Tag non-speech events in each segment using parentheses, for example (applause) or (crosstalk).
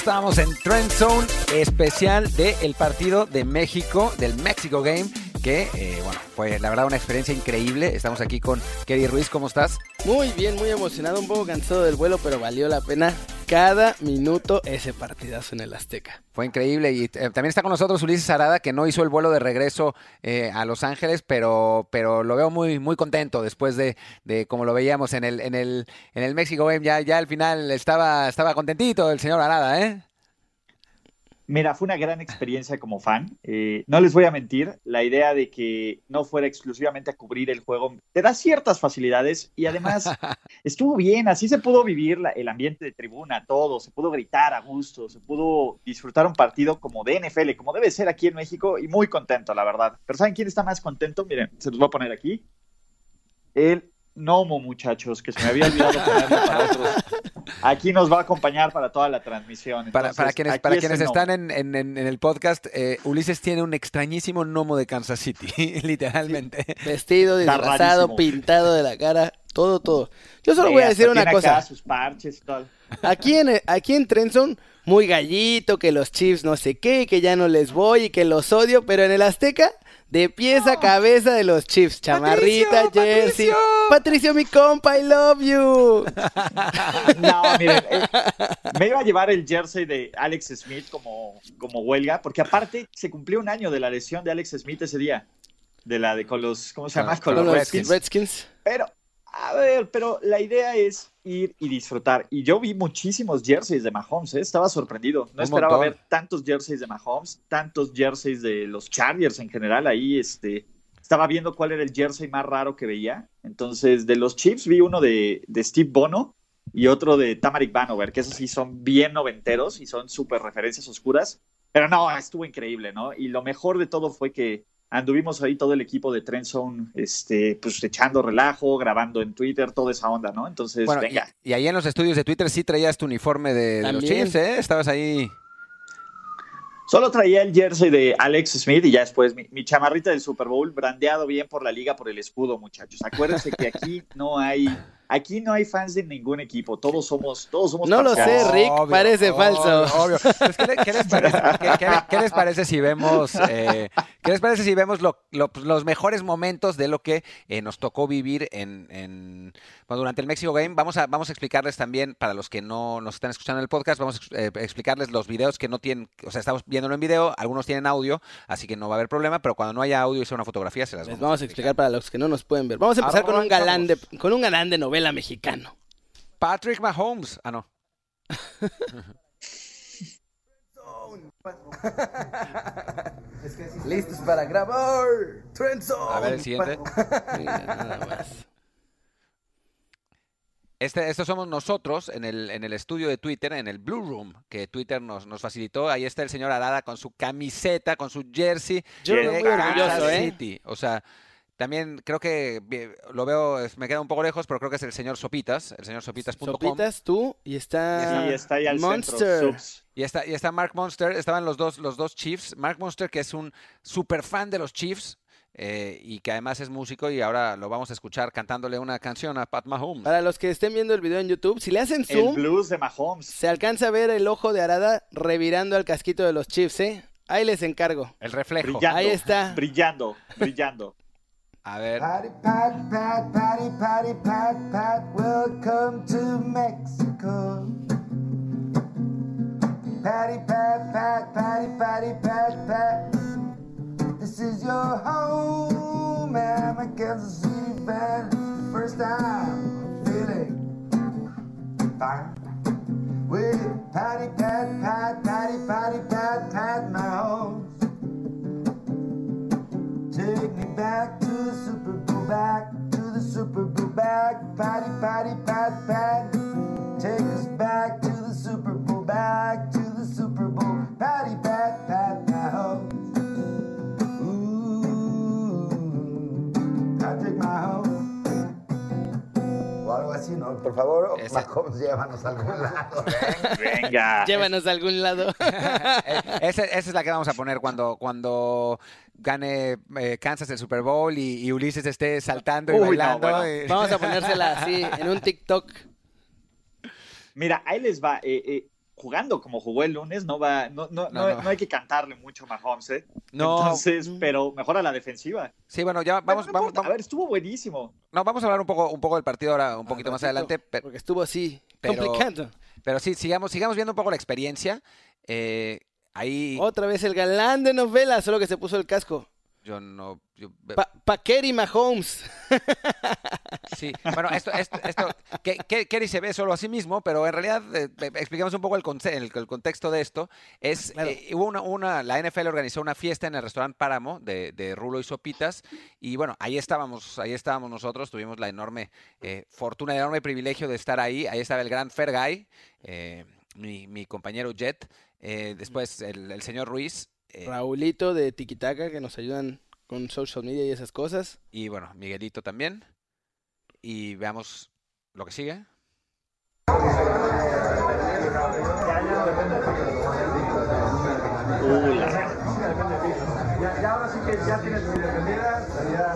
estamos en Trend Zone especial del partido de México, del Mexico Game, que, eh, bueno, fue la verdad una experiencia increíble. Estamos aquí con Kerry Ruiz, ¿cómo estás? Muy bien, muy emocionado, un poco cansado del vuelo, pero valió la pena cada minuto ese partidazo en el Azteca. Fue increíble y eh, también está con nosotros Ulises Arada, que no hizo el vuelo de regreso eh, a Los Ángeles, pero, pero lo veo muy, muy contento después de, de como lo veíamos en el, en el, en el México Game, ya, ya al final estaba, estaba contentito el señor Arada, ¿eh? Mira, fue una gran experiencia como fan. Eh, no les voy a mentir, la idea de que no fuera exclusivamente a cubrir el juego te da ciertas facilidades y además (laughs) estuvo bien, así se pudo vivir el ambiente de tribuna, todo, se pudo gritar a gusto, se pudo disfrutar un partido como de NFL, como debe ser aquí en México y muy contento, la verdad. Pero ¿saben quién está más contento? Miren, se los voy a poner aquí. El Nomo, muchachos, que se me había olvidado ponerlo para (laughs) otros. Aquí nos va a acompañar para toda la transmisión. para, para, quienes, para quienes están en, en, en, el podcast, eh, Ulises tiene un extrañísimo gnomo de Kansas City, (laughs) literalmente. Sí. Vestido, disfrazado, pintado de la cara, todo, todo. Yo solo voy a decir una cosa. Acá sus parches y todo. Aquí en, aquí en Trenson, muy gallito, que los Chiefs no sé qué, que ya no les voy y que los odio, pero en el Azteca de pies a cabeza de los Chiefs. Chamarrita, Patricio, jersey. Patricio. Patricio, mi compa, I love you. (laughs) no, miren, eh, me iba a llevar el jersey de Alex Smith como, como huelga, porque aparte se cumplió un año de la lesión de Alex Smith ese día. De la de con los, ¿cómo se llama? Con, con los Redskins. Redskins. Pero, a ver, pero la idea es ir y disfrutar. Y yo vi muchísimos jerseys de Mahomes, ¿eh? estaba sorprendido. No Un esperaba montón. ver tantos jerseys de Mahomes, tantos jerseys de los Chargers en general. Ahí este, estaba viendo cuál era el jersey más raro que veía. Entonces, de los Chiefs vi uno de, de Steve Bono y otro de Tamarik Vanover, que esos sí son bien noventeros y son súper referencias oscuras. Pero no, estuvo increíble, ¿no? Y lo mejor de todo fue que anduvimos ahí todo el equipo de Trend Zone, este, pues echando relajo, grabando en Twitter, toda esa onda, ¿no? Entonces, Bueno, venga. y ahí en los estudios de Twitter sí traías tu uniforme de, de los. Chiefs, ¿eh? Estabas ahí. Solo traía el jersey de Alex Smith y ya después mi, mi chamarrita del Super Bowl, brandeado bien por la liga, por el escudo, muchachos. Acuérdense que aquí no hay, aquí no hay fans de ningún equipo, todos somos, todos somos No lo sé, Rick, parece falso. Obvio. Pues, ¿qué, le- qué les parece, (laughs) qué- qué- qué les parece si vemos, eh, qué les parece si vemos lo- lo- pues, los mejores momentos de lo que eh, nos tocó vivir en, en- bueno, durante el Mexico Game? Vamos a, vamos a explicarles también, para los que no nos están escuchando en el podcast, vamos a eh, explicarles los videos que no tienen, o sea, estamos viéndolo en video, algunos tienen audio, así que no va a haber problema, pero cuando no haya audio y sea una fotografía, se las Les vamos a explicar para los que no nos pueden ver. Vamos a empezar con un galán de, con un galán de novela mexicano. Patrick Mahomes. Ah, no. (laughs) Listos para grabar. Trendzone. A ver, el siguiente. Mira, nada más. Este, estos somos nosotros en el, en el estudio de Twitter, en el Blue Room, que Twitter nos, nos facilitó. Ahí está el señor Arada con su camiseta, con su jersey. Yo lo de veo muy orgulloso, ¿eh? City. O sea, también creo que lo veo, me queda un poco lejos, pero creo que es el señor Sopitas, el señor sopitas.com. Sopitas, tú, y está, Sí, está ahí al Monster. centro. Y está, y está Mark Monster, estaban los dos, los dos Chiefs. Mark Monster, que es un super fan de los Chiefs eh, y que además es músico, y ahora lo vamos a escuchar cantándole una canción a Pat Mahomes. Para los que estén viendo el video en YouTube, si le hacen El zoom, blues de Mahomes. se alcanza a ver el ojo de Arada revirando al casquito de los Chiefs, ¿eh? Ahí les encargo. El reflejo. Brillando. Ahí está. Brillando, brillando. A ver. Patty, pat, pat, patty, patty, pat, pat, welcome to Mexico. Patty, pat, pat, patty, patty, pat, pat. This is your home, I'm a Kansas City fan. First time feeling fine. With patty, pat, pat, patty, patty, pat, pat, my home. Take me back to the Super Bowl, back to the Super Bowl, back, patty, patty, pat, pat. Take us back to the Super Bowl, back to the Super Bowl, patty, pat, pat, Mahomes. Ooh, Patrick Mahomes. O algo así, ¿no? Por favor, Mahomes, (laughs) llévanos a algún lado. Venga. Llévanos a algún lado. (laughs) Esa, esa es la que vamos a poner cuando, cuando gane eh, Kansas el Super Bowl y, y Ulises esté saltando y Uy, no, bailando. bueno. y- Vamos a ponérsela (laughs) así, en un TikTok. Mira, ahí les va. eh, eh, jugando como jugó el lunes, no va, no, no, No, no, no. no hay que cantarle mucho a Mahomes, ¿eh? No, Entonces, Mm. pero mejora la defensiva. sí, bueno, ya vamos, vamos, A ver, estuvo buenísimo. no, vamos a hablar un poco, un poco del partido ahora, un poquito Al más adelante, Porque estuvo así, pero- complicado. pero sí, sigamos, sigamos viendo un poco la experiencia. Eh, ahí Otra vez el galán de novela, solo que se puso el casco. yo no, yo- Pa Paqueri Mahomes. (laughs) Sí, bueno, esto, esto, esto que, que- Kerry se ve solo a sí mismo, pero en realidad, eh, eh, expliquemos un poco el, el- el contexto de esto. Es, Claro. eh, hubo una, una, la NFL organizó una fiesta en el restaurante Páramo de, de Rulo y Sopitas, y bueno, ahí estábamos, ahí estábamos nosotros, tuvimos la enorme eh, fortuna, el enorme privilegio de estar ahí. Ahí estaba el gran Fergay, mi, mi compañero Jet, eh, después el, el señor Ruiz. eh, Raulito de Tikitaka, que nos ayudan con social media y esas cosas. y bueno, Miguelito también. Y veamos lo que sigue. Ya, ya ahora sí que ya tienes tu bienvenida. Ya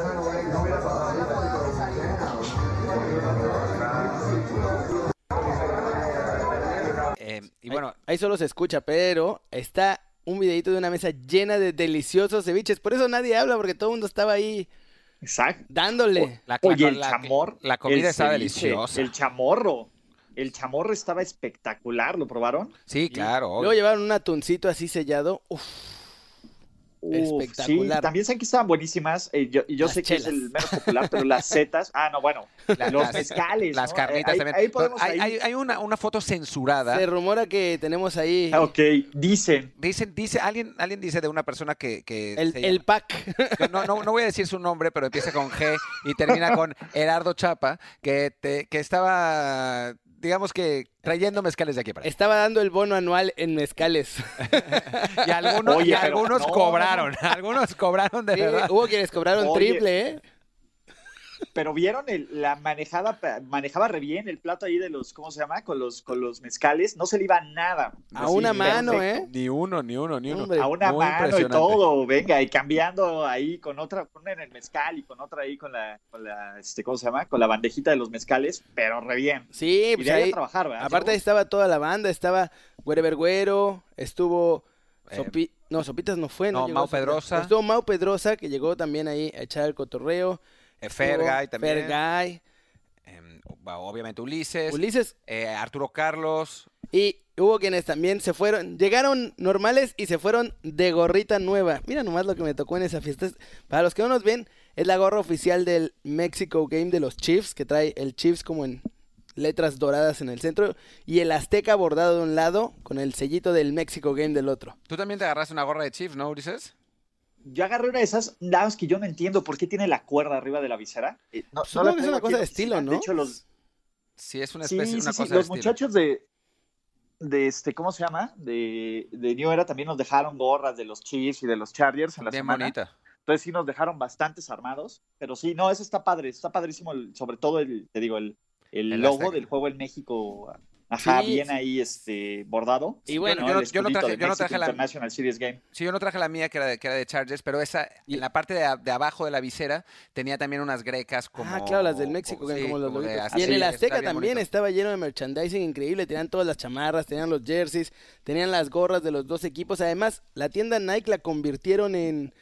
Eh, y Ahí- bueno, Ahí solo se escucha, pero está un videito de una mesa llena de deliciosos ceviches. Por eso nadie habla, porque todo el mundo estaba ahí Exacto. dándole. la, Oye, la- el la- chamor. la comida ceviche, deliciosa. El chamorro. El chamorro estaba espectacular, ¿lo probaron? Sí, claro. Luego llevaron un atuncito así sellado. Uf, Uf, Espectacular. Sí, también saben que estaban buenísimas. eh, yo yo sé que es el menos popular, pero las setas. Ah, no, bueno. (laughs) La- los las- mezcales. Las ¿no? carnitas Ahí- también. Ahí podemos. hay, ahí- hay- hay una, una foto censurada. se rumora que tenemos ahí Ah, Ok, dicen. Dicen, dice, alguien, alguien dice de una persona que, que el, el pack. no, no, no voy a decir su nombre, pero empieza con G y termina con Gerardo Chapa, que, te- que estaba, digamos que trayendo mezcales de aquí para allá. Estaba dando el bono anual en mezcales. (laughs) Y algunos, Oye, y algunos no, cobraron, (laughs) algunos cobraron de Sí, verdad. hubo quienes cobraron Oye. triple, ¿eh? Pero vieron el- la manejada, manejaba re bien el plato ahí de los, ¿cómo se llama? Con los, con los mezcales, no se le iba nada. A Así, una mano, perfecto. ¿eh? Ni uno, ni uno, ni uno. Hombre, A una Muy mano y todo, venga, y cambiando ahí con otra, con una en el mezcal y con otra ahí con la, con la, este, ¿cómo se llama? Con la bandejita de los mezcales, pero re bien. Sí, Y pues de ahí a trabajar, ¿verdad? Aparte ahí estaba toda la banda, estaba Güerever Güero, estuvo Eh, Sopi- no, Sopitas no fue, no, no, llegó Mau Sopitas. Pedrosa. Estuvo Mau Pedrosa, que llegó también ahí a echar el cotorreo. Eh, Fergay también. Fergay, em, obviamente Ulises. Ulises. eh, Arturo Carlos. Y hubo quienes también se fueron, llegaron normales y se fueron de gorrita nueva. Mira nomás lo que me tocó en esa fiesta. Es- Para los que no nos ven, es la gorra oficial del Mexico Game de los Chiefs, que trae el Chiefs como en letras doradas en el centro y el Azteca bordado de un lado con el sellito del Mexico Game del otro. Tú también te agarraste una gorra de Chiefs, ¿no, Ulises? Yo agarré una de esas, nada más que yo no entiendo por qué tiene la cuerda arriba de la visera. Eh, no- no la que es una cosa de estilo. ¿no? De hecho, los, Sí, es una especie, sí, una sí, cosa de los estilo. muchachos de, de este, ¿cómo se llama? De, de New Era también nos dejaron gorras de los Chiefs y de los Chargers en la Bien semana. bonita. Entonces sí nos dejaron bastantes armados, pero sí, no, eso está padre, está padrísimo, el- sobre todo el, te digo, el, el El logo Azteca. del juego en México, ajá, Sí, bien sí. ahí este bordado. Y bueno, ¿no? yo no- yo traje- de yo no Mexico traje la- International Series Game. Sí, yo no traje la mía que era de, que era de Chargers, pero esa, Y- en la parte de, abajo de la visera, tenía también unas grecas como... ah, claro, las del México, sí, como los como de loguitos. así, Y en el Azteca también bonito. estaba lleno de merchandising increíble. Tenían todas las chamarras, tenían los jerseys, tenían las gorras de los dos equipos. Además, la tienda Nike la convirtieron en,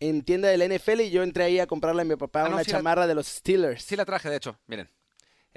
en tienda de la NFL y yo entré ahí a comprarle a mi papá Ah, no, una la- chamarra de los Steelers. Sí la traje, de hecho, miren.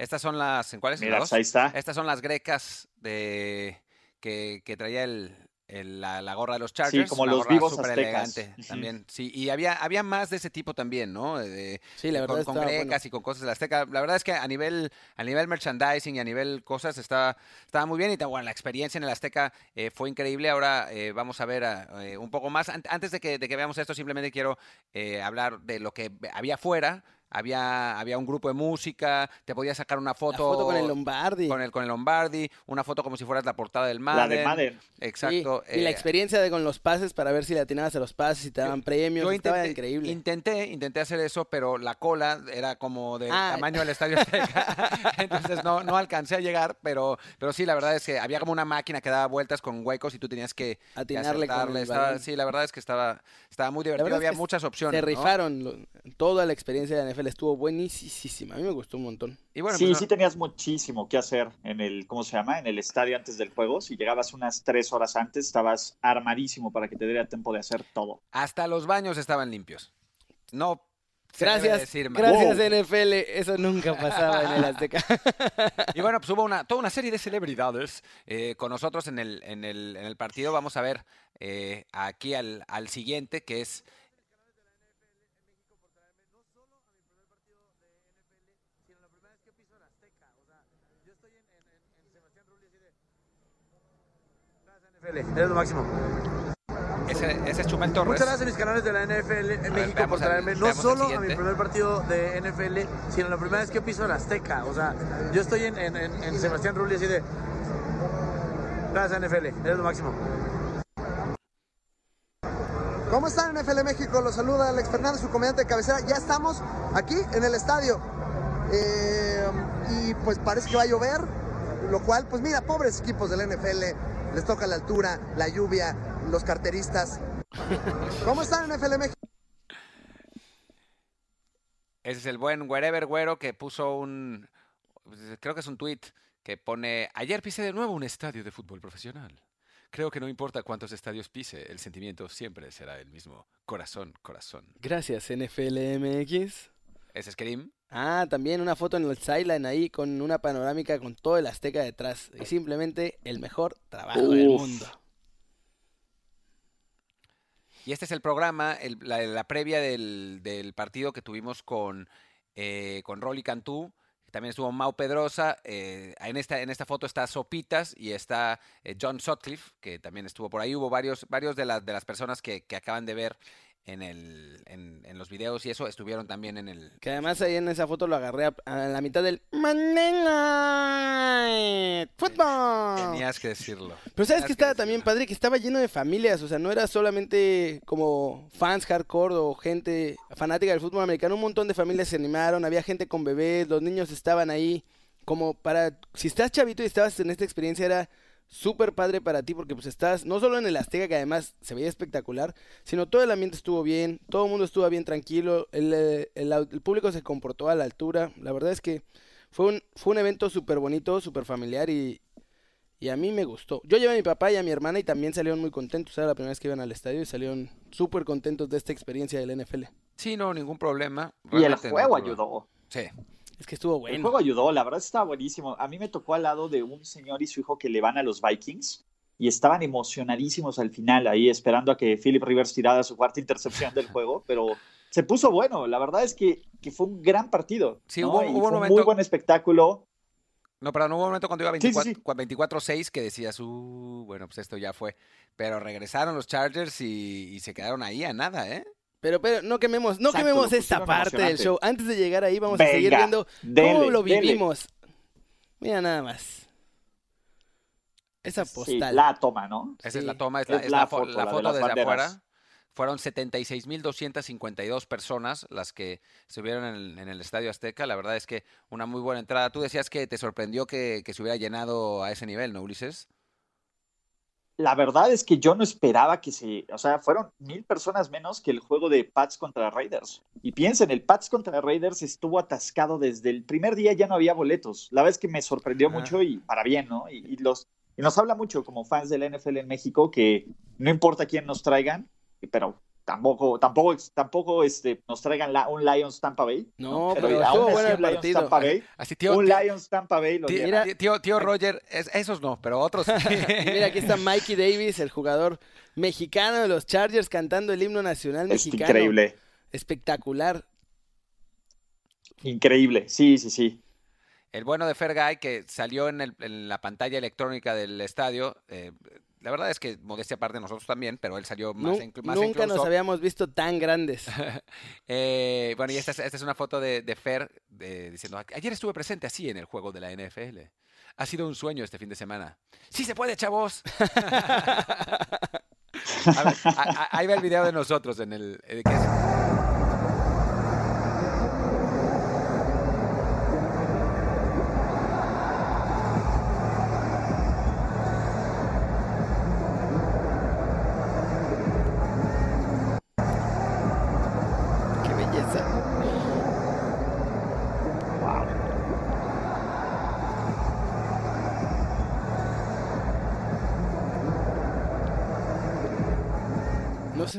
Estas son las... ¿En cuáles? ¿En Mira, ahí está. Estas son las grecas de que, que traía el, el- la, la gorra de los Chargers. como una los gorra vivos súper aztecas. elegante también. Sí, y había, había más de ese tipo también, ¿no? De- Sí, la con- verdad con, estaba grecas bueno. y con cosas de la Azteca. La verdad es que a nivel, a nivel merchandising y a nivel cosas está, estaba muy bien. Y bueno, la experiencia en el Azteca eh, fue increíble. Ahora eh, vamos a ver ah, eh, un poco más. An- Antes de que, de que veamos esto, simplemente quiero eh, hablar de lo que había afuera. Había, había un grupo de música, te podías sacar una La foto, foto con el Lombardi. con el, con el Lombardi, una foto como si fueras la portada del La Madden. de Madden. Exacto. Sí, y la eh, experiencia de con los pases para ver si le atinabas a los pases y te daban premios. Yo estaba intenté, increíble. intenté, intenté hacer eso, pero la cola era como del Ah. tamaño del Estadio Azteca. (laughs) Entonces no, no alcancé a llegar, pero, pero sí, la verdad es que había como una máquina que daba vueltas con huecos y tú tenías que, que Atinarle con el Estaba- sí, la verdad es que estaba, estaba muy divertido. Había que muchas opciones. Se ¿no? rifaron lo- toda la experiencia de la NFL estuvo buenísima. A mí me gustó un montón. Y bueno, sí, pues, sí tenías muchísimo que hacer en el, ¿cómo se llama? En el estadio antes del juego. Si llegabas unas tres horas antes, estabas armadísimo para que te diera tiempo de hacer todo. hasta los baños estaban limpios. No. Gracias, decir gracias Wow. NFL. Eso nunca pasaba en el Azteca. (laughs) Y bueno, pues hubo una, toda una serie de celebridades eh, con nosotros en el, en, el, en el partido. Vamos a ver eh, aquí al, al siguiente, que es Eres lo máximo. ese, ese es Chumel Torres. Muchas gracias a mis canales de la NFL en México por traerme no solo a mi primer partido de NFL, sino la primera vez que piso el Azteca. O sea, yo estoy en, en, en- en Sebastián Rulli así de... Gracias NFL, eres lo máximo. ¿Cómo están NFL México? Los saluda Alex Fernández, su comediante de cabecera. Ya estamos aquí en el estadio. Eh, y pues parece que va a llover, lo cual, pues mira, pobres equipos del NFL, les toca la altura, la lluvia, los carteristas. ¿Cómo están NFL México? Ese es el buen Wherever Güero que puso un. Creo que es un tweet que pone: Ayer pisé de nuevo un estadio de fútbol profesional. Creo que no importa cuántos estadios pise, el sentimiento siempre será el mismo. Corazón, corazón. Gracias, NFL MX. Ese es Kerim. Ah, también una foto en el sideline ahí con una panorámica con todo el Azteca detrás. Y simplemente el mejor trabajo del Uf. mundo. Y este es el programa, el- la, la previa del, del partido que tuvimos con, eh, con Rolly Cantú. También estuvo Mau Pedrosa. eh, en, esta, en esta foto está Sopitas y está eh, John Sutcliffe, que también estuvo por ahí. Hubo varios, varios de, las de las personas que, que acaban de ver en, el, en, en los videos y eso estuvieron también en el... Que además ahí en esa foto lo agarré a, a la mitad del Night Football. Tenías que decirlo. Pero sabes que estaba también padre, que estaba lleno de familias, o sea, no era solamente como fans hardcore o gente fanática del fútbol americano, un montón de familias se animaron, había gente con bebés, los niños estaban ahí, como para, si estás chavito y estabas en esta experiencia era súper padre para ti porque pues estás no solo en el Azteca que además se veía espectacular, sino todo el ambiente estuvo bien, todo el mundo estuvo bien tranquilo, el, eh, el público se comportó a la altura, la verdad es que fue un, fue un evento súper bonito, súper familiar y, y a mí me gustó. Yo llevé a mi papá y a mi hermana y también salieron muy contentos. Era la primera vez que iban al estadio y salieron súper contentos de esta experiencia del NFL. Sí, no, ningún problema. Y el no juego ayudó. Sí. Es que estuvo El bueno. juego ayudó, la verdad estaba buenísimo. A mí me tocó al lado de un señor y su hijo que le van a los Vikings y estaban emocionadísimos al final ahí esperando a que Philip Rivers tirara su cuarta intercepción del juego, (laughs) pero se puso bueno. La verdad es que, que fue un gran partido. Sí, ¿no? hubo- un fue un momento- muy buen espectáculo. No, pero no hubo un momento cuando iba Sí, sí, 24 sí. cua- 24-6 que decías, uh, bueno, pues esto ya fue. Pero regresaron los Chargers y, y se quedaron ahí a nada, ¿eh? Pero, pero no quememos, no Exacto, quememos esta parte del show. Antes de llegar ahí vamos a seguir viendo cómo lo dele. vivimos. Mira nada más. Esa Sí, postal. la toma, ¿no? Esa es Sí. la toma, es la, Es es la la fo- foto, la la de foto desde banderas. afuera. Fueron 76.252 personas las que estuvieron en el, en el Estadio Azteca. La verdad es que una muy buena entrada. Tú decías que te sorprendió que, que se hubiera llenado a ese nivel, ¿no, Ulises? La verdad es que yo no esperaba que se, o sea, fueron mil personas menos que el juego de Pats contra Raiders. Y piensen, el Pats contra Raiders estuvo atascado desde el primer día, ya no había boletos. La verdad es que me sorprendió Ah. mucho y para bien, ¿no? Y, y los, y nos habla mucho como fans del NFL en México que no importa quién nos traigan, pero tampoco, tampoco, tampoco este, nos traigan la, un Lions Tampa Bay. No, Pero pero aún bueno el Lions. Tampa Bay, Así, tío, un tío- Lions Tampa Bay lo tío- tío- Roger, es- esos no, pero otros (laughs) (laughs) mira, aquí está Mikey Davis, el jugador mexicano de los Chargers, cantando el himno nacional Es mexicano. increíble. Espectacular. Increíble, sí, sí, sí. El bueno de Fergay que salió en, el- en la pantalla electrónica del estadio. eh, la verdad es que modestia aparte nosotros también, pero él salió más Nu- en, más en nunca nos habíamos visto tan grandes. (laughs) Eh, bueno, y esta es, esta es una foto de, de Fer de- diciendo, ayer estuve presente así en el juego de la NFL. Ha sido un sueño este fin de semana. Sí se puede, chavos. (laughs) A ver, a- a- ahí va el video de nosotros en el... eh, que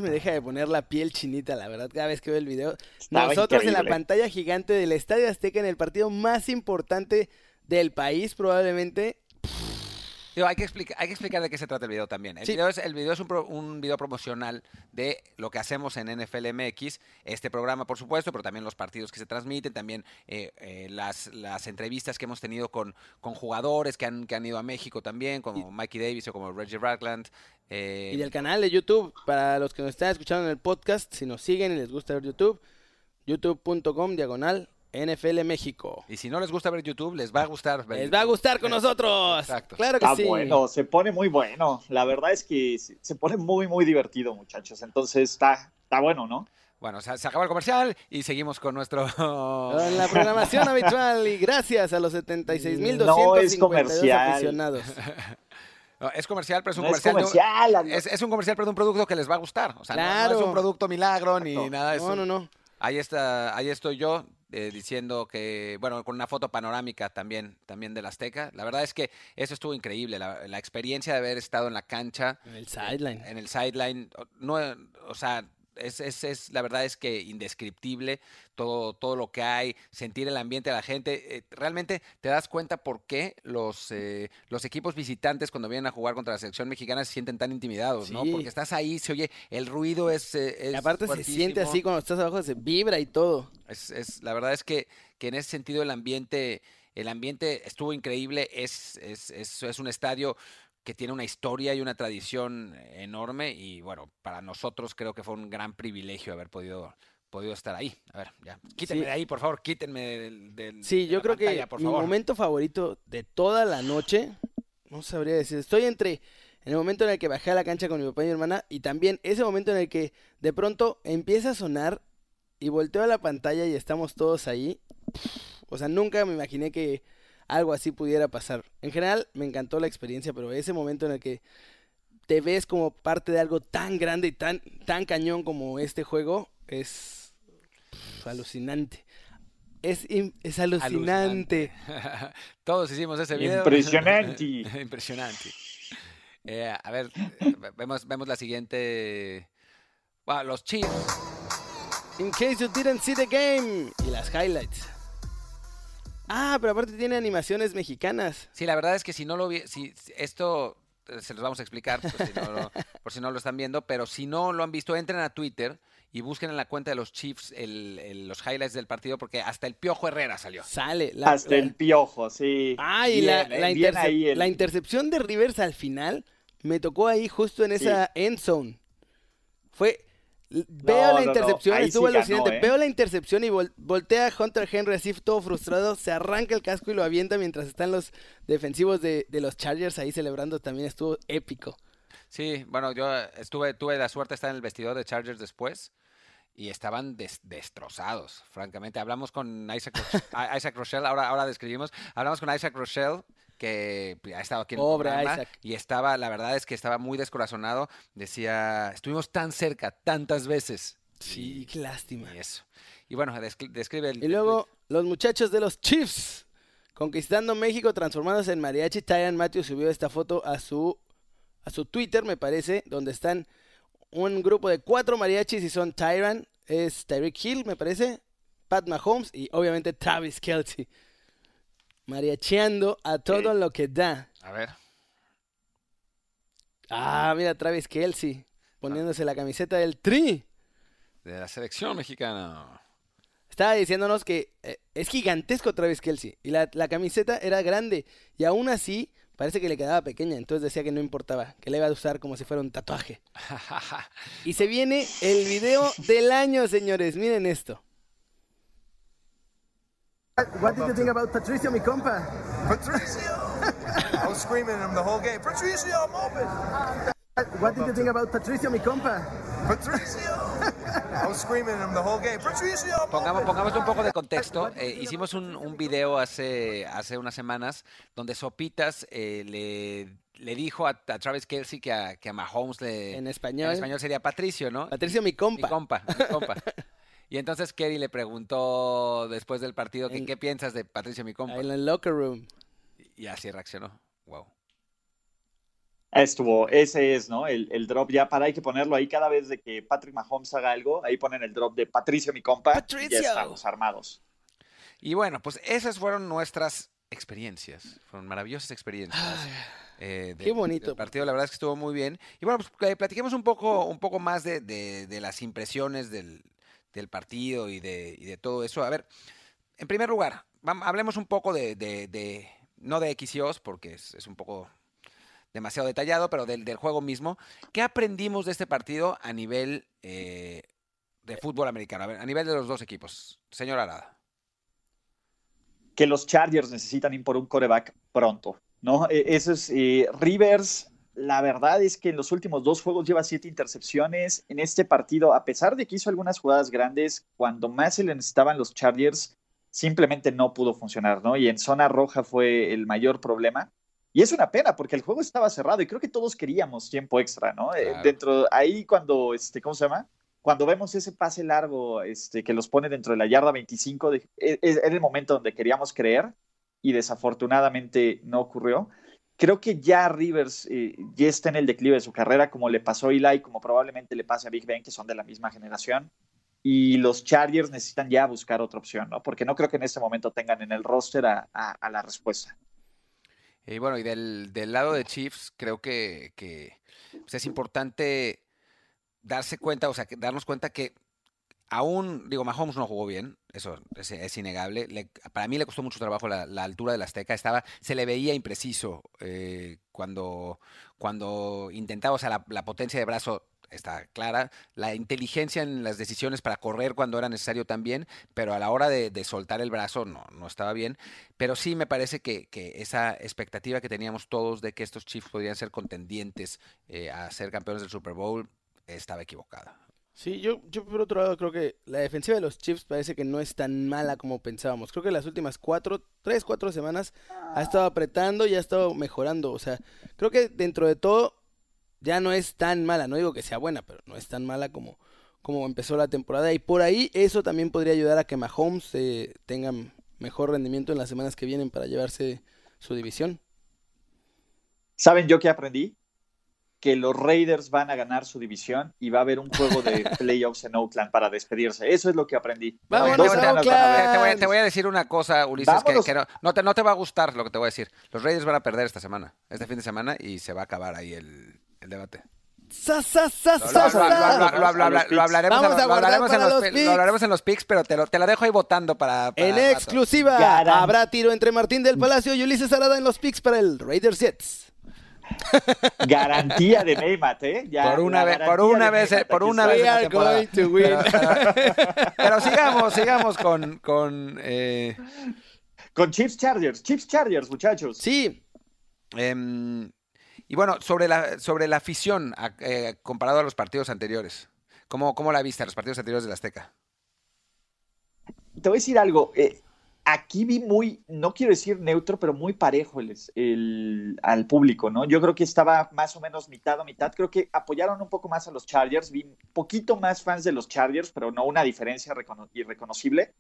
me deja de poner la piel chinita, la verdad, cada vez que veo el video. Estaba Nosotros en la increíble. pantalla gigante del Estadio Azteca en el partido más importante del país, probablemente. Digo, hay, que explicar, hay que explicar de qué se trata el video también. El Sí. video es, el video es un, pro- un video promocional de lo que hacemos en NFL MX, este programa por supuesto, pero también los partidos que se transmiten, también eh, eh, las, las entrevistas que hemos tenido con, con jugadores que han, que han ido a México también, como Mikey Davis o como Reggie Ragland. eh, Y del canal de YouTube, para los que nos están escuchando en el podcast, si nos siguen y les gusta ver YouTube, youtube.com diagonal NFL México. y si no les gusta ver YouTube, les va a gustar ver Les va a gustar con nosotros. Exacto. Claro que Está sí. bueno, se pone muy bueno. La verdad es que se pone muy, muy divertido, muchachos. Entonces está, está bueno, ¿no? Bueno, se, se acabó el comercial y seguimos con nuestro... En la programación (laughs) habitual y gracias a los 76.252 No es comercial. aficionados. No, es comercial, pero es un No es comercial. Es, es un comercial, pero de un producto que les va a gustar. O sea, no- es un producto milagro ni nada de eso. No, no, no. Ahí está, ahí estoy yo eh, diciendo que, bueno, con una foto panorámica también, también del Azteca. La verdad es que eso estuvo increíble. La, la experiencia de haber estado en la cancha, En el sideline. en el sideline, no, o sea, es, es, es- la verdad es que indescriptible todo, todo lo que hay, sentir el ambiente de la gente. eh, realmente te das cuenta por qué los, eh, los equipos visitantes cuando vienen a jugar contra la selección mexicana se sienten tan intimidados, ¿no? Porque estás ahí, se oye, el ruido es... eh, es aparte se siente así cuando estás abajo, se vibra y todo. Es, es- la verdad es que, que en ese sentido el ambiente, el ambiente estuvo increíble. Es, es, es, es un estadio que tiene una historia y una tradición enorme. Y bueno, para nosotros creo que fue un gran privilegio haber podido, podido estar ahí. A ver, ya. Quítenme Sí. de ahí, por favor, quítenme del. del- Sí, de yo la creo pantalla, que por mi favor. momento favorito de toda la noche, no sabría decir, estoy entre en el momento en el que bajé a la cancha con mi papá y mi hermana y también ese momento en el que de pronto empieza a sonar y volteo a la pantalla y estamos todos ahí. O sea, nunca me imaginé que algo así pudiera pasar. En general me encantó la experiencia, pero ese momento en el que te ves como parte de algo tan grande y tan, tan cañón como este juego es pff, alucinante. Es, es alucinante. (laughs) Todos hicimos ese video. Impresionante. (laughs) Impresionante. Eh, a ver, vemos, vemos la siguiente. Bueno, los Chiefs. In case you didn't see the game. Y las highlights. Ah, pero aparte tiene animaciones mexicanas. Sí, la verdad es que si no lo vi, si si esto eh, se los vamos a explicar por si, no lo, (laughs) por si no lo están viendo, pero si no lo han visto, entren a Twitter y busquen en la cuenta de los Chiefs el- el- los highlights del partido porque hasta el Piojo Herrera salió. Sale. La, Hasta la- el piojo, sí. Ah, y la, Bien, la bien intercep- ahí el- la intercepción de Rivers al final me tocó ahí justo en esa end zone. Fue. Veo No, la no, no, intercepción, ahí estuvo alucinante. ¿eh? Veo la intercepción y vol- voltea Hunter Henry así todo frustrado. Se arranca el casco y lo avienta mientras están los defensivos de, de los Chargers ahí celebrando. También estuvo épico. Sí, bueno, yo estuve, tuve la suerte de estar en el vestidor de Chargers después y estaban des- destrozados, francamente. Hablamos con Isaac, Roch- (laughs) a- Isaac Rochelle, ahora, ahora describimos, hablamos con Isaac Rochelle que ha estado aquí en el programa, Isaac. y estaba, la verdad es que estaba muy descorazonado. Decía, estuvimos tan cerca, tantas veces. Sí, qué lástima. Y eso. Y bueno, descri- describe el... Y luego los muchachos de los Chiefs conquistando México, transformándose en mariachi. Tyron Matthews subió esta foto a su a su Twitter, me parece, donde están un grupo de cuatro mariachis y son Tyron, es Tyreek Hill, me parece, Pat Mahomes y obviamente Travis Kelsey. Mariacheando a todo lo que da. A ver. Ah, mira Travis Kelsey poniéndose la camiseta del Tri. De la selección mexicana. Estaba diciéndonos que eh, es gigantesco Travis Kelsey y la, la camiseta era grande y aún así parece que le quedaba pequeña, entonces decía que no importaba, que la iba a usar como si fuera un tatuaje. (laughs) Y se viene el video del año, señores, miren esto. What did you think about Patricio, mi compa? Patricio! I was screaming at him the whole game. Patricio, I'm open! What did you think about Patricio, mi compa? Patricio! I was screaming at him the whole game. Patricio, I'm Pongamos, pongamos un poco de contexto. Eh, hicimos un, un video hace, hace unas semanas donde Sopitas eh, le, le dijo a, a Travis Kelsey que a, que a Mahomes le, En español. en español sería Patricio, ¿no? Patricio, mi compa, mi compa. (laughs) Y entonces Kerry le preguntó después del partido que En- qué piensas de Patricio, mi compa. En el locker room. Y así reaccionó. Wow. Estuvo, ese es, ¿no? El, el drop ya para hay que ponerlo ahí cada vez de que Patrick Mahomes haga algo, ahí ponen el drop de Patricio, mi compa, y Patricio. ya estamos armados. Y bueno, pues esas fueron nuestras experiencias. Fueron maravillosas experiencias. eh, de- qué bonito. del partido, la verdad es que estuvo muy bien. Y bueno, pues eh, platiquemos un poco, un poco más de, de- de las impresiones del, del partido y de, todo eso. A ver, en primer lugar, hablemos un poco de, de- de- no de X y O's, porque es, un poco demasiado detallado, pero del, juego mismo. ¿Qué aprendimos de este partido a nivel eh, de fútbol americano? A ver, a nivel de los dos equipos. Señor Arada. que los Chargers necesitan ir por un coreback pronto, ¿no? Eh, Eso es, eh, Rivers, la verdad es que en los últimos dos juegos lleva siete intercepciones. En este partido, a pesar de que hizo algunas jugadas grandes, cuando más se le necesitaban los Chargers, simplemente no pudo funcionar, ¿no? Y en zona roja fue el mayor problema. Y es una pena porque el juego estaba cerrado y creo que todos queríamos tiempo extra, ¿no? Eh, dentro, ahí cuando, este, ¿cómo se llama? Cuando vemos ese pase largo este, que los pone dentro de la yarda 25, de- e- e- era el momento donde queríamos creer y desafortunadamente no ocurrió. Creo que ya Rivers eh, ya está en el declive de su carrera, como le pasó a Eli, como probablemente le pase a Big Ben, que son de la misma generación. Y los Chargers necesitan ya buscar otra opción, ¿no? Porque no creo que en este momento tengan en el roster a, la respuesta. Y bueno, y del, del lado de Chiefs, creo que, que, pues, es importante darse cuenta, o sea, darnos cuenta que aún, digo, Mahomes no jugó bien, eso es, es innegable. Le- para mí le costó mucho trabajo la, la altura del Azteca, estaba, se le veía impreciso eh, cuando, cuando intentaba, o sea, la, potencia de brazo está clara, la inteligencia en las decisiones para correr cuando era necesario también, pero a la hora de, soltar el brazo no, no estaba bien. Pero sí me parece que, que esa expectativa que teníamos todos de que estos Chiefs podrían ser contendientes eh, a ser campeones del Super Bowl estaba equivocada. Sí, yo, yo por otro lado creo que la defensiva de los Chiefs parece que no es tan mala como pensábamos. Creo que las últimas cuatro, tres, cuatro semanas ha estado apretando y ha estado mejorando. O sea, creo que dentro de todo ya no es tan mala. No digo que sea buena, pero no es tan mala como, como empezó la temporada. Y por ahí eso también podría ayudar a que Mahomes eh, tenga mejor rendimiento en las semanas que vienen para llevarse su división. ¿Saben yo qué aprendí? Que los Raiders van a ganar su división y va a haber un juego de (laughs) playoffs en Oakland para despedirse. Eso es lo que aprendí. Vámonos ver. Oakland. Te voy, a- te voy a decir una cosa, Ulises, que, no, no te, no te va a gustar lo que te voy a decir. Los Raiders van a perder esta semana, este fin de semana, y se va a acabar ahí el, el debate. ¡Sa, sa, sa, Lo, hablaremos, en, los, los pi- picks. lo hablaremos en los picks, pero te, lo, te la dejo ahí votando para, para En exclusiva, habrá tiro entre Martín del Palacio y Ulises Arada en los picks para el Raiders Jets. Garantía de Neymar, ¿eh? Ya, Por una vez, por una vez, Neymar, por una vez going to win. (laughs) Pero, sigamos, sigamos con, con eh, Con Chiefs Chargers, Chiefs Chargers, muchachos. Sí, Em, y bueno, sobre la, sobre la afición eh, comparado a los partidos anteriores. ¿Cómo, ¿Cómo la viste a los partidos anteriores del Azteca? Te voy a decir algo. eh, aquí vi muy, no quiero decir neutro, pero muy parejo el, el- al público, ¿no? Yo creo que estaba más o menos mitad o mitad. Creo que apoyaron un poco más a los Chargers. Vi un poquito más fans de los Chargers, pero no una diferencia recono- irreconocible.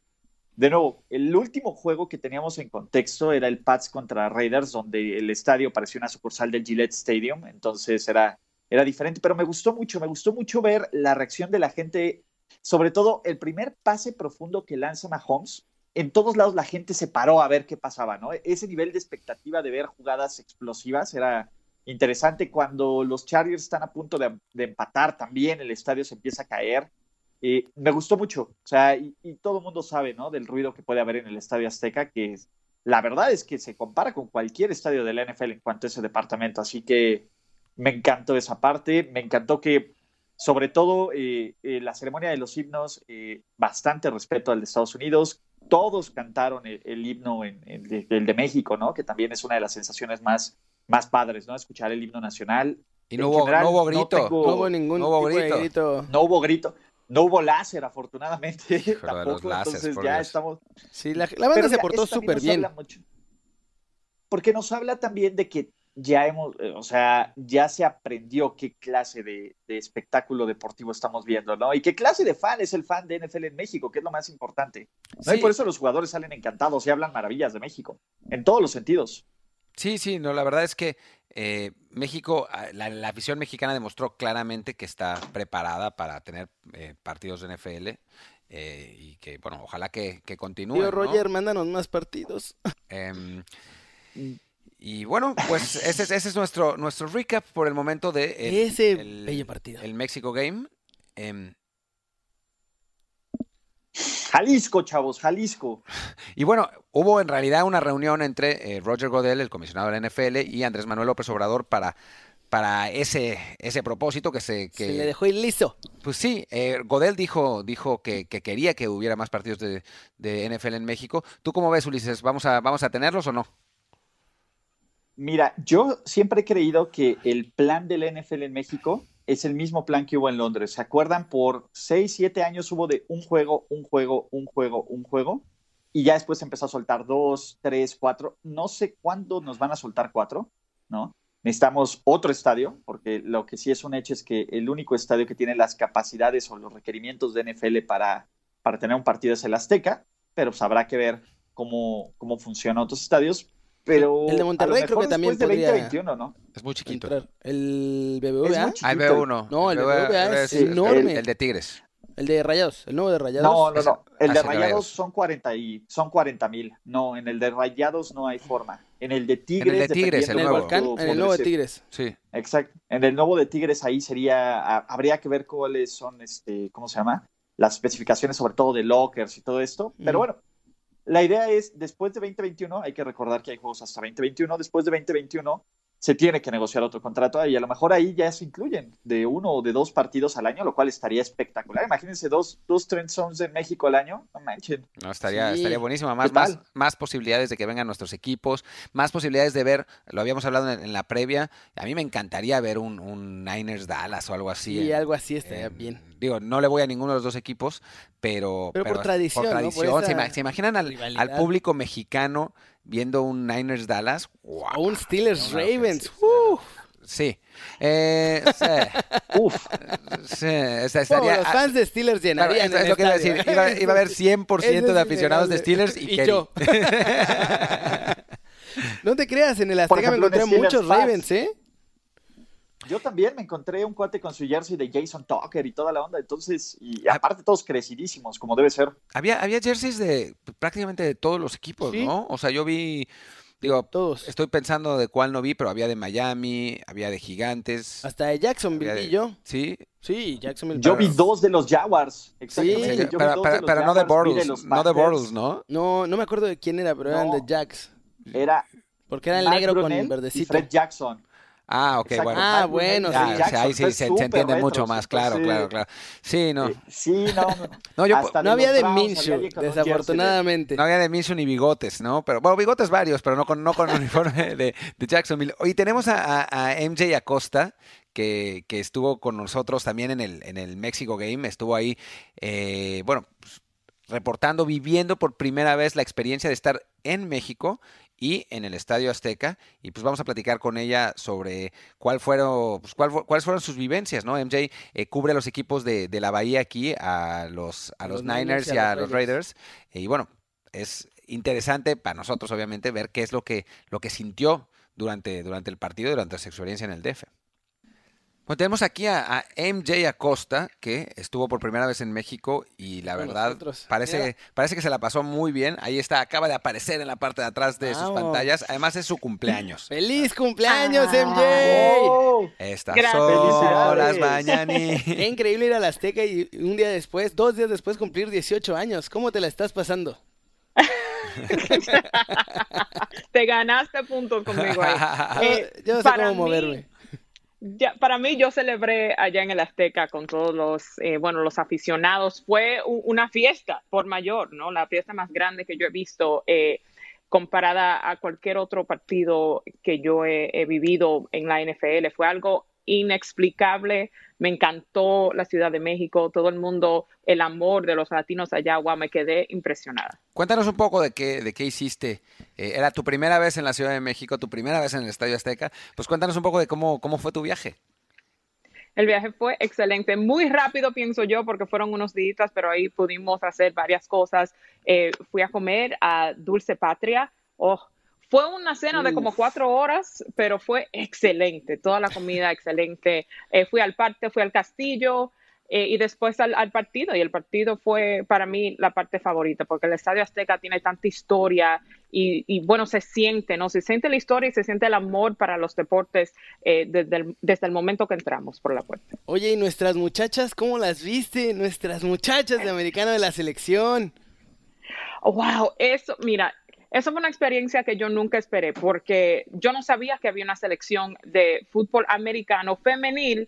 De nuevo, el último juego que teníamos en contexto era el Pats contra Raiders, donde el estadio parecía una sucursal del Gillette Stadium, entonces era, era diferente, pero me gustó mucho, me gustó mucho ver la reacción de la gente, sobre todo el primer pase profundo que lanza Mahomes, en todos lados la gente se paró a ver qué pasaba, ¿no? Ese nivel de expectativa de ver jugadas explosivas era interesante cuando los Chargers están a punto de, empatar también, el estadio se empieza a caer. Eh, me gustó mucho, o sea, y, todo el mundo sabe, ¿no? Del ruido que puede haber en el Estadio Azteca, que la verdad es que se compara con cualquier estadio de la NFL en cuanto a ese departamento, así que me encantó esa parte, me encantó que, sobre todo, eh, eh, la ceremonia de los himnos, eh, bastante respeto al de Estados Unidos, todos cantaron el, el himno en, en- de- el de México, ¿no? Que también es una de las sensaciones más, más padres, ¿no? Escuchar el himno nacional. Y no hubo, general, no hubo no grito. tengo- no hubo ningún no hubo tipo de grito. grito. No hubo grito, no hubo láser, afortunadamente. Tampoco, entonces ya Dios. estamos. Sí, la, la banda Pero se mira, portó súper bien. Porque nos habla también de que ya hemos, eh, o sea, ya se aprendió qué clase de, de espectáculo deportivo estamos viendo, ¿no? Y qué clase de fan es el fan de NFL en México, que es lo más importante. ¿no? Sí. Y por eso los jugadores salen encantados y hablan maravillas de México, en todos los sentidos. Sí, sí, no, la verdad es que eh, México, ah, la, la afición mexicana demostró claramente que está preparada para tener eh, partidos de NFL eh, y que, bueno, ojalá que, que continúen. Tío ¿no? Roger, mándanos más partidos. Y bueno, pues ese es, ese es nuestro, nuestro recap por el momento de el- Ese el- bello partido. el México Game. Em, Jalisco, chavos, Jalisco. Y bueno, hubo en realidad una reunión entre eh, Roger Godel, el comisionado de la NFL, y Andrés Manuel López Obrador para, para ese, ese propósito que se... Que, Se le dejó ir listo. Pues sí, eh, Godel dijo, dijo que, que quería que hubiera más partidos de, de NFL en México. ¿Tú cómo ves, Ulises? ¿Vamos a, ¿Vamos a tenerlos o no? Mira, yo siempre he creído que el plan del NFL en México es el mismo plan que hubo en Londres. ¿Se acuerdan? Por 6, 7 años hubo de un juego, un juego, un juego, un juego. Y ya después empezó a soltar dos, tres, cuatro. No sé cuándo nos van a soltar cuatro, ¿no? Necesitamos otro estadio, porque lo que sí es un hecho es que el único estadio que tiene las capacidades o los requerimientos de NFL para, para tener un partido es el Azteca, pero pues habrá que ver cómo, cómo funcionan otros estadios. Pero El de Monterrey creo que también de podría 2021, ¿no? Es muy chiquito. Entrar. El Es BBVA. Ah, el. B1. No, el BBVA es el- enorme. El, de Tigres. El de Rayados. El nuevo de Rayados. No, no, no. El Ah, de Rayados. Rayados son 40 y son 40 mil. No, en el de Rayados no hay forma. En el de Tigres. de Tigres, En el el nuevo. Volcán, en el nuevo de Tigres. Sí. Exacto. En el nuevo de Tigres ahí sería, a- habría que ver cuáles son, este, ¿cómo se llama? Las especificaciones sobre todo de lockers y todo esto. Pero bueno, la idea es, después de 2021, hay que recordar que hay juegos hasta 2021, después de 2021 se tiene que negociar otro contrato y a lo mejor ahí ya se incluyen de uno o de dos partidos al año, lo cual estaría espectacular. Imagínense dos, dos trend zones en México al año, no manchen. No, estaría, Sí. estaría buenísimo. Más, más, más posibilidades de que vengan nuestros equipos, más posibilidades de ver, lo habíamos hablado en, en la previa, a mí me encantaría ver un, un Niners Dallas o algo así. Y en- algo así estaría en- bien. Digo, no le voy a ninguno de los dos equipos, pero... Pero por tradición, ¿no? Por tradición. ¿Se, esa ima- se imaginan al público mexicano viendo un Niners Dallas? ¡Guau! O un Steelers Ravens. Uf. Sí. Eh, sí. (laughs) Uf, Sí, esta- Bueno, estaría- los fans de Steelers Claro, llenarían es, es lo que iba a decir. Iba, iba a haber (laughs) 100% Eso de aficionados de. Steelers y, Y yo. (laughs) No te creas, en el Azteca me ejemplo, en encontré muchos. Ravens, ¿eh? Yo también me encontré un cuate con su jersey de Jason Tucker y toda la onda, entonces, y Ah. aparte todos crecidísimos, como debe ser. Había, había jerseys de prácticamente de todos los equipos, Sí. ¿no? O sea, yo vi, digo, Todos. estoy pensando de cuál no vi, pero había de Miami, había de Gigantes. Hasta de Jacksonville vi yo. Sí, Sí, Jacksonville. Yo pero- vi dos de los Jaguars, en exactamente. serio, yo vi de pero no de Bortles, no de. Bortles, ¿no? No, no me acuerdo de quién era, pero eran de Jacks. Era Porque era el negro con y verdecito. Fred Jackson. Ah, ok, Exacto, bueno. Ah, y bueno, sí. o sea, ahí sí se, entiende retro, mucho más, claro, sí. claro, claro. Sí, no. Eh, sí, no, no. Yo, No había de de- desafortunadamente. No había de Minshew ni bigotes, ¿no? Pero, bueno, bigotes varios, pero no con, no con uniforme de, de Jacksonville. Hoy tenemos a, a- a MJ Acosta, que, que estuvo con nosotros también en el, en el México Game. Estuvo ahí, eh, bueno, pues, reportando, viviendo por primera vez la experiencia de estar en México y en el Estadio Azteca. Y pues vamos a platicar con ella sobre cuál fueron, pues, cuál cuáles fueron sus vivencias, ¿no? MJ eh, cubre a los equipos de, de la Bahía aquí, a los, a los, Niners y a los Raiders. Y bueno, es interesante para nosotros, obviamente, ver qué es lo que, lo que sintió durante, durante el partido, durante su experiencia en el DF. Bueno, tenemos aquí a, a MJ Acosta, que estuvo por primera vez en México y la verdad nosotros. parece, Mira. parece que se la pasó muy bien. Ahí está, acaba de aparecer en la parte de atrás de sus pantallas. Además es su cumpleaños. ¡Feliz cumpleaños, Ah. MJ! ¡Oh! Estas son las Felicidades. mañanitas. Qué increíble ir al Azteca y un día después, dos días después, cumplir 18 años. ¿Cómo te la estás pasando? (laughs) Te ganaste puntos conmigo ahí. (laughs) Eh, Yo sé para cómo mí- moverme. Ya, para mí, yo celebré allá en el Azteca con todos los, eh, bueno, los aficionados. Fue una fiesta por mayor, ¿no? La fiesta más grande que yo he visto eh, comparada a cualquier otro partido que yo he, he vivido en la NFL. Fue algo inexplicable. Me encantó la Ciudad de México, todo el mundo, el amor de los latinos allá. Wow, me quedé impresionada. Cuéntanos un poco de qué, de qué hiciste. Eh, era tu primera vez en la Ciudad de México, tu primera vez en el Estadio Azteca. Pues cuéntanos un poco de cómo, cómo fue tu viaje. El viaje fue excelente, muy rápido pienso yo, porque fueron unos días, pero ahí pudimos hacer varias cosas. Eh, fui a comer a Dulce Patria. Oh, Fue una cena de como cuatro horas, pero fue excelente, toda la comida (laughs) excelente. Eh, fui al parque, fui al castillo, eh, y después al, al, partido. Y el partido fue para mí la parte favorita, porque el Estadio Azteca tiene tanta historia y, y bueno, se siente, ¿no? Se siente la historia y se siente el amor para los deportes eh, desde, el, desde el momento que entramos por la puerta. Oye, ¿y nuestras muchachas cómo las viste? Nuestras muchachas de americano de la selección. Wow, eso, mira, eso fue una experiencia que yo nunca esperé porque yo no sabía que había una selección de fútbol americano femenil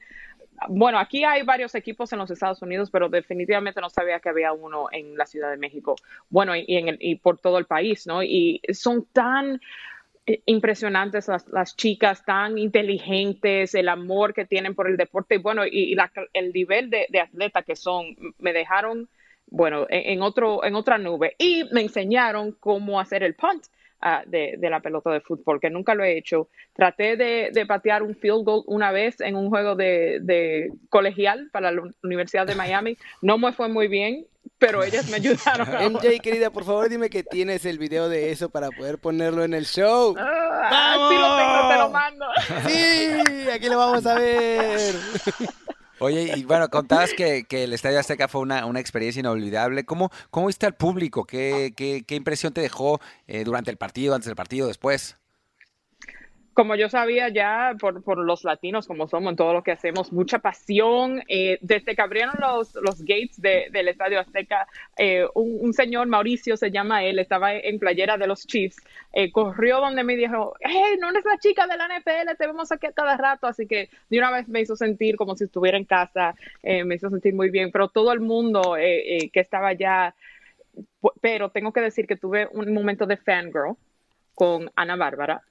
bueno, aquí hay varios equipos en los Estados Unidos, pero definitivamente no sabía que había uno en la Ciudad de México. Bueno, y, en el, y por todo el país, ¿no? Y son tan impresionantes las, las, chicas, tan inteligentes, el amor que tienen por el deporte, bueno, y, la, el nivel de, atleta que son, me dejaron, bueno, en, en, otro, en otra nube. Y me enseñaron cómo hacer el punt uh, de, de, la pelota de fútbol, que nunca lo he hecho. Traté de, de patear un field goal una vez en un juego de, de, colegial para la Universidad de Miami. No me fue muy bien, pero ellas me ayudaron. (laughs) MJ, querida, por favor dime que tienes el video de eso para poder ponerlo en el show. ¡Vamos! Sí lo tengo, te lo mando. Sí, aquí lo vamos a ver. (laughs) Oye, y bueno, contabas que, el Estadio Azteca fue una, una experiencia inolvidable. ¿Cómo, ¿Cómo viste al público? ¿Qué, qué, qué impresión te dejó eh, durante el partido, antes del partido, después? Como yo sabía ya por, por, los latinos como somos en todo lo que hacemos, mucha pasión. Eh, desde que abrieron los, los gates de, del Estadio Azteca, eh, un, señor, Mauricio se llama él, estaba en playera de los Chiefs, eh, corrió donde me dijo, hey, no eres la chica de la NFL, te vemos aquí a cada rato, así que de una vez me hizo sentir como si estuviera en casa, me hizo sentir muy bien, pero todo el mundo que estaba allá, pero tengo que decir que tuve un momento de fangirl con Ana Bárbara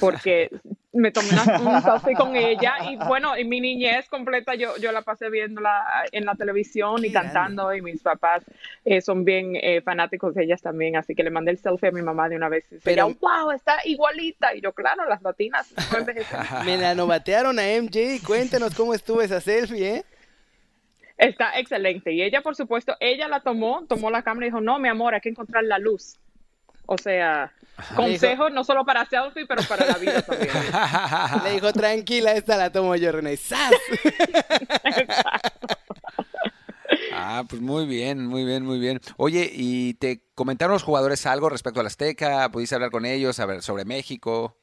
porque me tomé una, un selfie con ella y bueno, en mi niñez completa yo, yo la pasé viéndola en la televisión y cantando y mis papás eh, son bien eh, fanáticos de ellas también, así que le mandé el selfie a mi mamá de una vez y Pero, wow, está igualita y yo, claro, las latinas (laughs) me la novatearon a MJ, cuéntanos cómo estuvo esa selfie, ¿eh? Está excelente. Y ella, por supuesto, ella la tomó, tomó la cámara y dijo, no, mi amor, hay que encontrar la luz. O sea, consejo no solo para selfie, pero para la vida también. (laughs) Le dijo, tranquila, esta la tomo yo, René. ¡Sas! (laughs) Ah, pues muy bien, muy bien, muy bien. Oye, ¿y te comentaron los jugadores algo respecto a la Azteca? ¿Pudiste hablar con ellos, a ver, sobre México?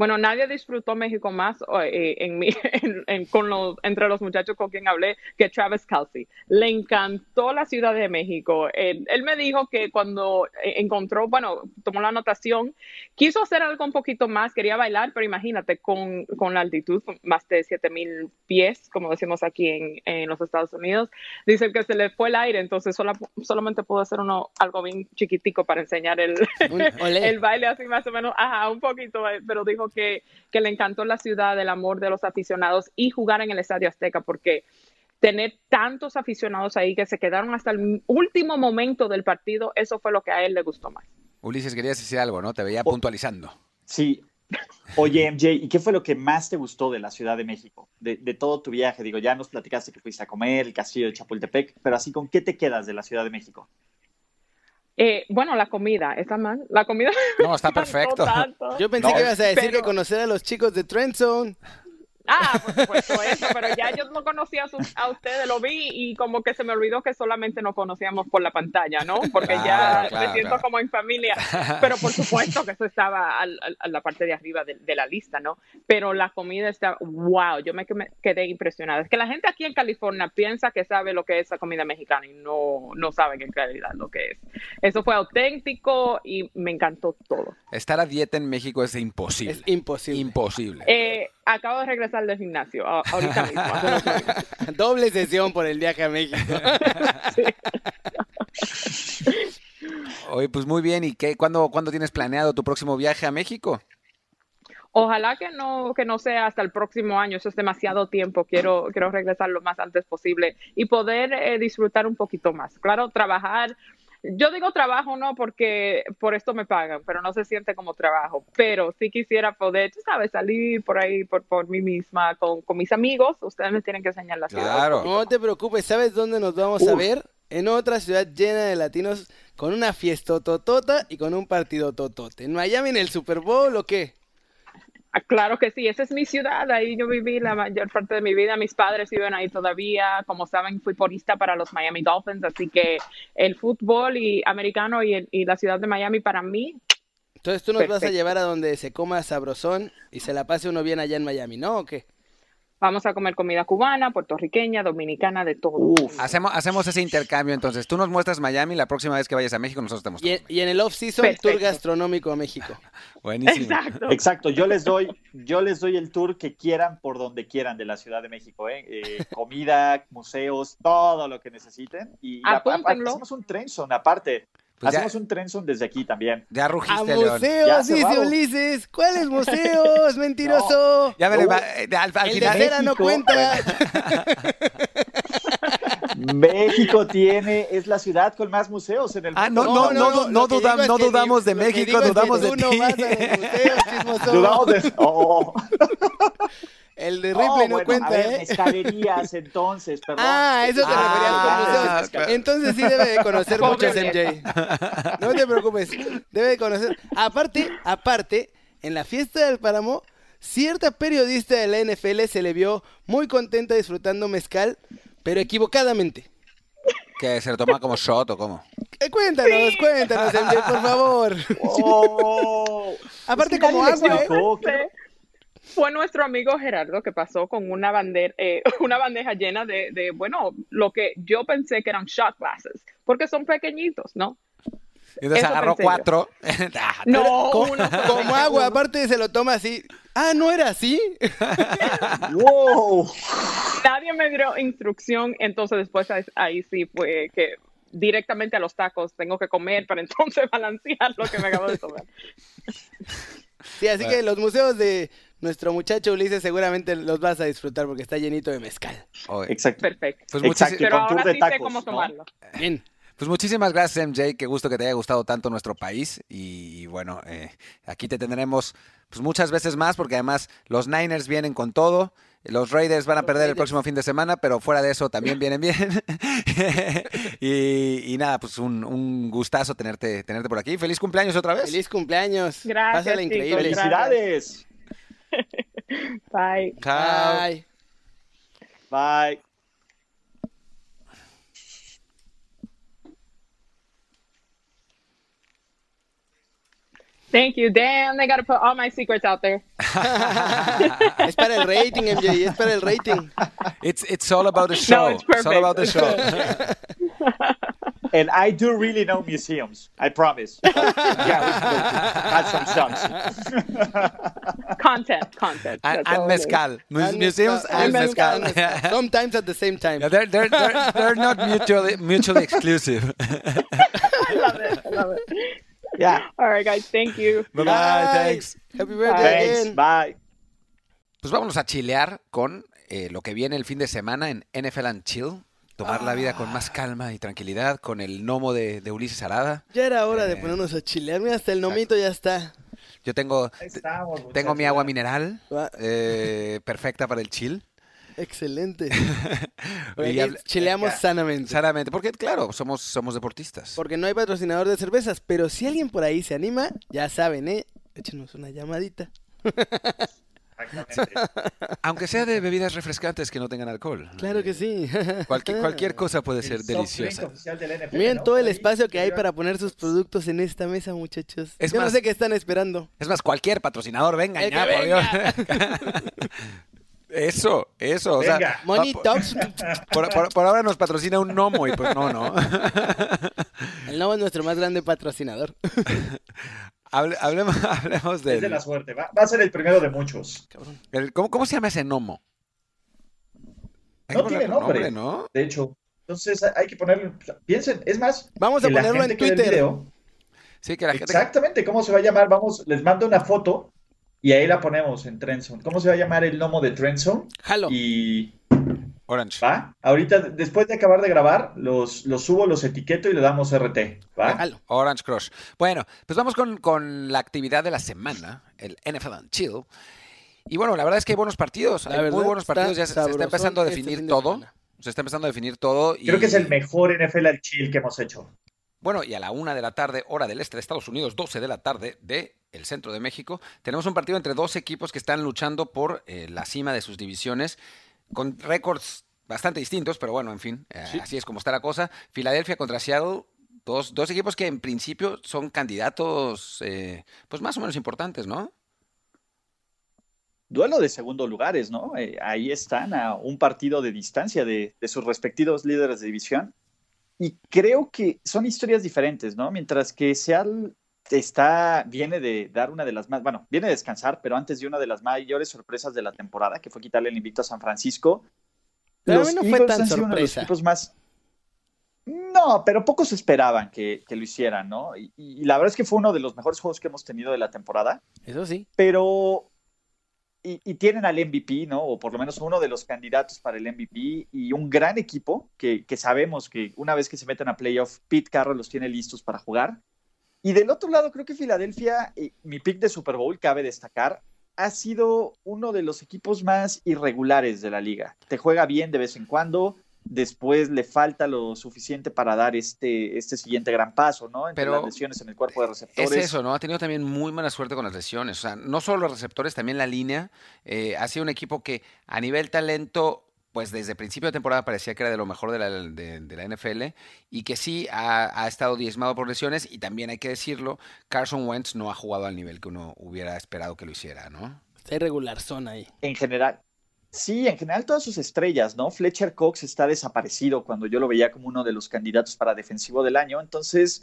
Bueno, nadie disfrutó México más eh, en mi, (laughs) en, en, con los, entre los muchachos con quien hablé que Travis Kelsey. Le encantó la Ciudad de México. Él, él, me dijo que cuando encontró, bueno, tomó la anotación, quiso hacer algo un poquito más, quería bailar, pero imagínate, con, con la altitud, más de 7000 pies, como decimos aquí en, en, los Estados Unidos, dice que se le fue el aire, entonces sola, solamente pudo hacer uno algo bien chiquitico para enseñar el, (laughs) el baile así más o menos, ajá, un poquito, eh, pero dijo que, que, le encantó la ciudad, el amor de los aficionados y jugar en el Estadio Azteca, porque tener tantos aficionados ahí que se quedaron hasta el último momento del partido, eso fue lo que a él le gustó más. Ulises, querías decir algo, ¿no? Te veía puntualizando. Sí. Oye, MJ, ¿y qué fue lo que más te gustó de la Ciudad de México? De, de, todo tu viaje, digo, ya nos platicaste que fuiste a comer, el castillo de Chapultepec, pero así, ¿con qué te quedas de la Ciudad de México? Eh, bueno, la comida, ¿está mal? La comida. No, está (laughs) perfecto. Yo pensé no, que ibas a decir pero... que conocer a los chicos de Trend Zone. Ah, por supuesto eso, pero ya yo no conocía a, su, a, ustedes, lo vi y como que se me olvidó que solamente nos conocíamos por la pantalla, ¿no? Porque claro, ya claro, me siento claro. como en familia, pero por supuesto que eso estaba a, a la parte de arriba de, de, la lista, ¿no? Pero la comida está, wow, yo me quedé impresionada. Es que la gente aquí en California piensa que sabe lo que es la comida mexicana y no, no saben en realidad lo que es. Eso fue auténtico y me encantó todo. Estar a dieta en México es imposible. Es imposible. Imposible. Eh, acabo de regresar del gimnasio ahorita mismo. (laughs) Doble sesión por el viaje a México. (laughs) sí. (laughs) Oye, pues muy bien. ¿Y qué? ¿Cuándo, ¿Cuándo tienes planeado tu próximo viaje a México? Ojalá que no, que no sea hasta el próximo año, eso es demasiado tiempo, quiero, quiero regresar lo más antes posible y poder eh, disfrutar un poquito más. Claro, trabajar yo digo trabajo no porque por esto me pagan, pero no se siente como trabajo. Pero sí quisiera poder, tú sabes, salir por ahí por, por mí misma con, con mis amigos. Ustedes me tienen que enseñar la ciudad. Claro. No te preocupes, ¿sabes dónde nos vamos Uf. a ver? en otra ciudad llena de latinos con una fiestototota y con un partido totote. ¿En Miami en el Super Bowl o qué? Ah, Claro que sí, esa es mi ciudad, ahí yo viví la mayor parte de mi vida, mis padres viven ahí todavía, como saben fui porista para los Miami Dolphins, así que el fútbol y americano y, el- y la ciudad de Miami para mí, Entonces tú nos vas a llevar a donde se coma sabrosón y se la pase uno bien allá en Miami, ¿no? ¿O qué? Vamos a comer comida cubana, puertorriqueña, dominicana, de todo. Uf. Hacemos, hacemos ese intercambio entonces. Tú nos muestras Miami, la próxima vez que vayas a México nosotros te Y mostramos. en, y en el off-season, tour Perfecto. gastronómico a México. (laughs) Buenísimo. Exacto. Exacto, yo les doy, yo les doy el tour que quieran por donde quieran de la Ciudad de México, ¿eh? Eh, (laughs) comida, museos, todo lo que necesiten. Y a- a- Apúntenlo. hacemos un trenson aparte. Pues ya- hacemos un trenson desde aquí también. Ya ¡A rugiste, León. museos! Ya Dice. Ulises. ¿Cuáles (laughs) museos? ¡Mentiroso! Ya veré, No. va- eh, al, al el final. de cera no cuenta. (laughs) (laughs) México tiene, es la ciudad con más museos en el Ah, mundo. no, no, no, no, lo que dudam- digo es no dudamos de México, dudamos de no ti. Dudamos de... El de No, Ripley no bueno, cuenta, a ver, ¿eh? mezcalerías, entonces, perdón. Ah, eso te Ah, referías con museos. Entonces sí debe de conocer viejo. MJ. No te preocupes, debe de conocer. Aparte, aparte, en la fiesta del Páramo, cierta periodista de la NFL se le vio muy contenta disfrutando mezcal, pero equivocadamente. Que se lo toma como shot o cómo. Eh, Cuéntanos, cuéntanos, MJ, por favor. Oh. Aparte Es que como agua, ¿eh? Fue nuestro amigo Gerardo que pasó con una bandera, eh, (laughs) una bandeja llena de, de, bueno, lo que yo pensé que eran shot glasses, porque son pequeñitos, ¿no? Y entonces Eso agarró cuatro. (laughs) Ah, No, uno (laughs) como dije agua, aparte se lo toma así. Ah, ¿no era así? Wow. Me dio instrucción, entonces después ahí, ahí sí fue que directamente a los tacos tengo que comer para entonces (laughs) balancear lo que me acabo de tomar. Sí, así que los museos de nuestro muchacho Ulises seguramente los vas a disfrutar porque está llenito de mezcal. Oye, Exacto. Perfecto. Pues Exacto, Pero ahora de sí sé tacos, cómo ¿no? tomarlo. Bien. Pues muchísimas gracias, MJ. Qué gusto que te haya gustado tanto nuestro país. Y, bueno, eh, aquí te tendremos pues, muchas veces más, porque además los Niners vienen con todo. Los Raiders van a Los perder el próximo fin de semana, pero fuera de eso también (laughs) vienen bien. (laughs) y, y nada, pues un, un gustazo tenerte, tenerte por aquí. Feliz cumpleaños otra vez. Feliz cumpleaños. Gracias, Pásala chicos. increíble. Felicidades. (laughs) Bye. Bye. Bye. Thank you. Damn, they gotta put all my secrets out there. (laughs) Es para el rating, MJ, es para el rating. It's, it's all about the show. No, it's it's all about the show. (laughs) And I do really know museums. I promise. (laughs) yeah, we can go have some shots. Content, content. and, That's and all it is. mezcal. Mu- And Museums mezcal, and and mezcal. Sometimes at the same time. Yeah, they're, they're, they're, they're not mutually, mutually exclusive. I love it. I love it. Yeah. All right, guys. Thank you. Bye bye, thanks. Happy birthday Thanks. Bye. Pues vámonos a chilear con eh, lo que viene el fin de semana en NFL and Chill. Tomar la vida con más calma y tranquilidad con el gnomo de, de Ulises Arada. Ya era hora de Eh, ponernos a chilear. Mira, hasta el nomito ya está. Yo tengo, estamos, tengo mi agua mineral, eh, perfecta para el chill. Excelente. (laughs) Y habla- chileamos sanamente. Sanamente, porque claro, somos, somos deportistas. Porque no hay patrocinador de cervezas, pero si alguien por ahí se anima, ya saben, ¿eh? Échenos una llamadita. Exactamente. (laughs) Aunque sea de bebidas refrescantes que no tengan alcohol. Claro que sí. (laughs) Cualquier, cualquier cosa puede El ser deliciosa. NFL, Miren ¿no? todo el espacio que hay para poner sus productos en esta mesa, muchachos. Es Yo no sé qué están esperando. Es más, cualquier patrocinador, venga, El ya, que Eso, eso, o sea. Money pa- Talks. (laughs) por, por- por ahora nos patrocina un gnomo y pues no, no. (laughs) El Novo es nuestro más grande patrocinador. (laughs) Hable- hablemos, hablemos Es de la suerte. Va, va a ser el primero de muchos. el- ¿cómo, cómo se llama ese gnomo? Hay No tiene nombre. ¿no? De hecho. Entonces hay que ponerle. Piensen, es más. Vamos a ponerlo en Twitter. video- Sí, que la gente... Exactamente, ¿cómo se va a llamar? Vamos, les mando una foto y ahí la ponemos en Trendzone. ¿Cómo se va a llamar el gnomo de Trendzone? Jalo. Y Orange. va, ahorita después de acabar de grabar, los, los subo, los etiqueto y le damos RT. ¿va? Jalo. Orange Crush. Bueno, pues vamos con, con la actividad de la semana, el NFL and Chill. Y bueno, la verdad es que hay buenos partidos, La hay muy verdad, buenos está partidos, ya se, se está empezando a este definir fin de todo. semana. Se está empezando a definir todo. Y... Creo que es el mejor NFL al chill que hemos hecho. Bueno, y a la una de la tarde, hora del este de Estados Unidos, 12 de la tarde de el centro de México, tenemos un partido entre dos equipos que están luchando por eh, la cima de sus divisiones, con récords bastante distintos, pero bueno, en fin, eh, así es como está la cosa. Filadelfia contra Seattle, dos, dos equipos que en principio son candidatos, eh, pues más o menos importantes, ¿no? Duelo de segundo lugares, ¿no? Eh, ahí están a un partido de distancia de, de sus respectivos líderes de división. Y creo que son historias diferentes, ¿no? Mientras que Seattle está, viene de dar una de las más, bueno, viene de descansar, pero antes de una de las mayores sorpresas de la temporada, que fue quitarle el invicto a San Francisco. Pero a los mí no fue Eagles tan han sido uno de los equipos más. No, pero pocos esperaban que, que lo hicieran, ¿no? Y, y la verdad es que fue uno de los mejores juegos que hemos tenido de la temporada Eso sí. pero y, tienen al MVP, ¿no? O por lo menos uno de los candidatos para el MVP y un gran equipo que, que sabemos que una vez que se meten a playoff, Pete Carroll los tiene listos para jugar. Y del otro lado, creo que Filadelfia, eh, mi pick de Super Bowl, cabe destacar, ha sido uno de los equipos más irregulares de la liga. Te juega bien de vez en cuando, después le falta lo suficiente para dar este, este siguiente gran paso, ¿no? Entre Pero las lesiones en el cuerpo de Es receptores. eso, ¿no? Ha tenido también muy mala suerte con las lesiones. O sea, no solo los receptores, también la línea. Eh, ha sido un equipo que a nivel talento, pues desde principio de temporada parecía que era de lo mejor de la, de, de la NFL y que sí ha, ha estado diezmado por lesiones y también hay que decirlo, Carson Wentz no ha jugado al nivel que uno hubiera esperado que lo hiciera, ¿no? Está irregular son ahí. en general. Sí, en general todas sus estrellas, ¿no? Fletcher Cox está desaparecido cuando yo lo veía como uno de los candidatos para defensivo del año. Entonces,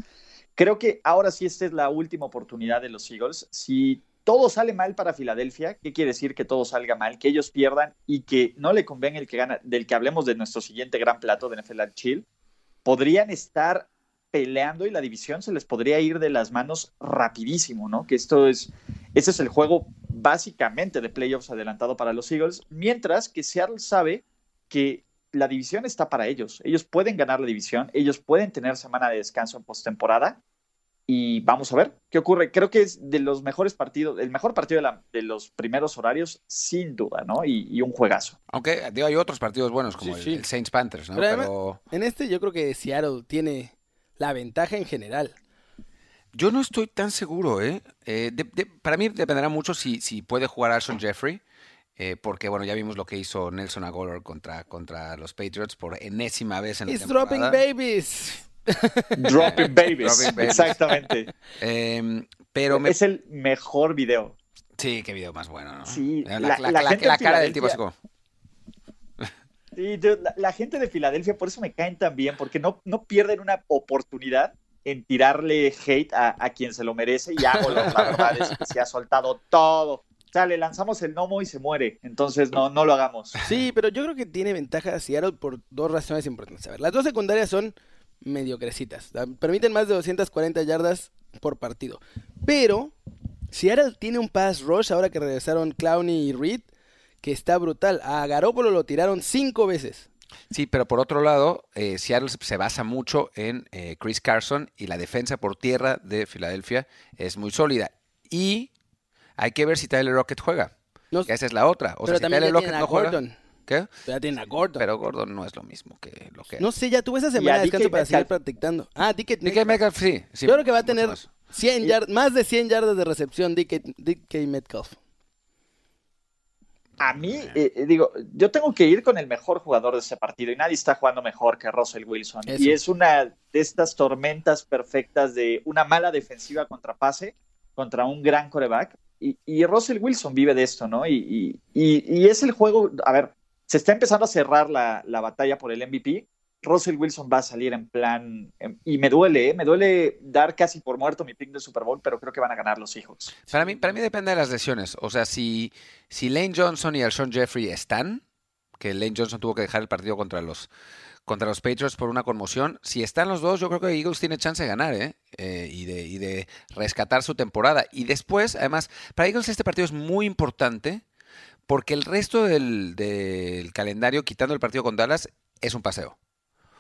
creo que ahora sí esta es la última oportunidad de los Eagles. Si todo sale mal para Filadelfia, ¿qué quiere decir que todo salga mal? Que ellos pierdan y que no le convenga el que gana, del que hablemos de nuestro siguiente gran plato de NFL Chill, podrían estar peleando y la división se les podría ir de las manos rapidísimo, ¿no? Que esto es, ese es el juego básicamente de playoffs adelantado para los Eagles, mientras que Seattle sabe que la división está para ellos. Ellos pueden ganar la división, ellos pueden tener semana de descanso en postemporada y vamos a ver qué ocurre. Creo que es de los mejores partidos, el mejor partido de, la- de los primeros horarios, sin duda, ¿no? Y, y un juegazo. Aunque digo, hay otros partidos buenos como Sí, el, sí. el Saints Panthers, ¿no? Pero además- Pero En este yo creo que Seattle tiene la ventaja en general. Yo no estoy tan seguro, ¿eh? Eh, de- de- para mí dependerá mucho si, si puede jugar Alshon Jeffrey. eh, porque bueno, ya vimos lo que hizo Nelson Aguilar contra, contra los Patriots por enésima vez en la It's dropping babies. (laughs) Dropping babies. Dropping babies. Exactamente. Em, pero me... Es el mejor video. Sí, qué video más bueno, ¿no? Sí, la, la- la- la la- gente la en cara del tipo así como... Sí, dude, la gente de Filadelfia, por eso me caen tan bien, porque no, no pierden una oportunidad en tirarle hate a, quien se lo merece y hago la verdad que se ha soltado todo. O sea, le lanzamos el gnomo y se muere. Entonces, no, no lo hagamos. Sí, pero yo creo que tiene ventaja Seattle por dos razones importantes. A ver, las dos secundarias son mediocrecitas. Permiten más de 240 yardas por partido. Pero Seattle tiene un pass rush ahora que regresaron Clowney y Reed que está brutal. A Garoppolo lo tiraron cinco veces. Sí, pero por otro lado, eh, Seattle se- basa mucho en eh, Chris Carson y la defensa por tierra de Filadelfia es muy sólida. Y hay que ver si Tyler Rocket juega. No- esa es la otra. O pero sea, si Tyler Rocket no juega, Gordon. ¿qué? Ya tienen a Gordon. Pero Gordon no es lo mismo que lo que. No sé, ya tuve esa semana de descanso para seguir practicando. Ah, DK Metcalf. Sí, sí, Yo creo que va a tener más. 100 yard- más de 100 yardas de recepción DK, DK Metcalf. A mí, eh, eh, digo, yo tengo que ir con el mejor jugador de ese partido y nadie está jugando mejor que Russell Wilson. Eso. Y es una de estas tormentas perfectas de una mala defensiva contra pase, contra un gran coreback. Y, y Russell Wilson vive de esto, ¿no? Y, y- y- y es el juego, a ver, se está empezando a cerrar la, la batalla por el MVP. Russell Wilson va a salir en plan, em, y me duele, ¿eh? me duele dar casi por muerto mi pick del Super Bowl, pero creo que van a ganar los Seahawks. Para mí, para mí depende de las lesiones. O sea, si, si Lane Johnson y Alshon Jeffrey están, que Lane Johnson tuvo que dejar el partido contra los, contra los Patriots por una conmoción, si están los dos, yo creo que Eagles tiene chance de ganar, ¿eh? Eh, y, de, y de rescatar su temporada. Y después, además, para Eagles este partido es muy importante porque el resto del, del calendario, quitando el partido con Dallas, es un paseo.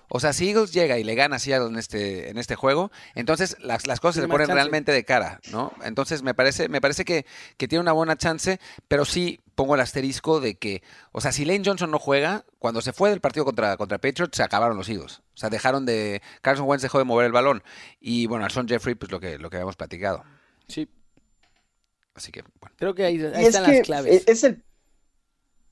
O sea, si Eagles llega y le gana a Seattle en este, en este juego, entonces las, las cosas se le ponen chance. realmente de cara, ¿no? Entonces me parece, me parece que, que tiene una buena chance, pero sí pongo el asterisco de que, o sea, si Lane Johnson no juega, cuando se fue del partido contra, contra Patriots, se acabaron los Eagles. O sea, dejaron de. Carson Wentz dejó de mover el balón. Y bueno, Alshon Jeffrey, pues lo que, lo que habíamos platicado. Sí, Así que, bueno. creo que ahí, es están que las claves. Es el.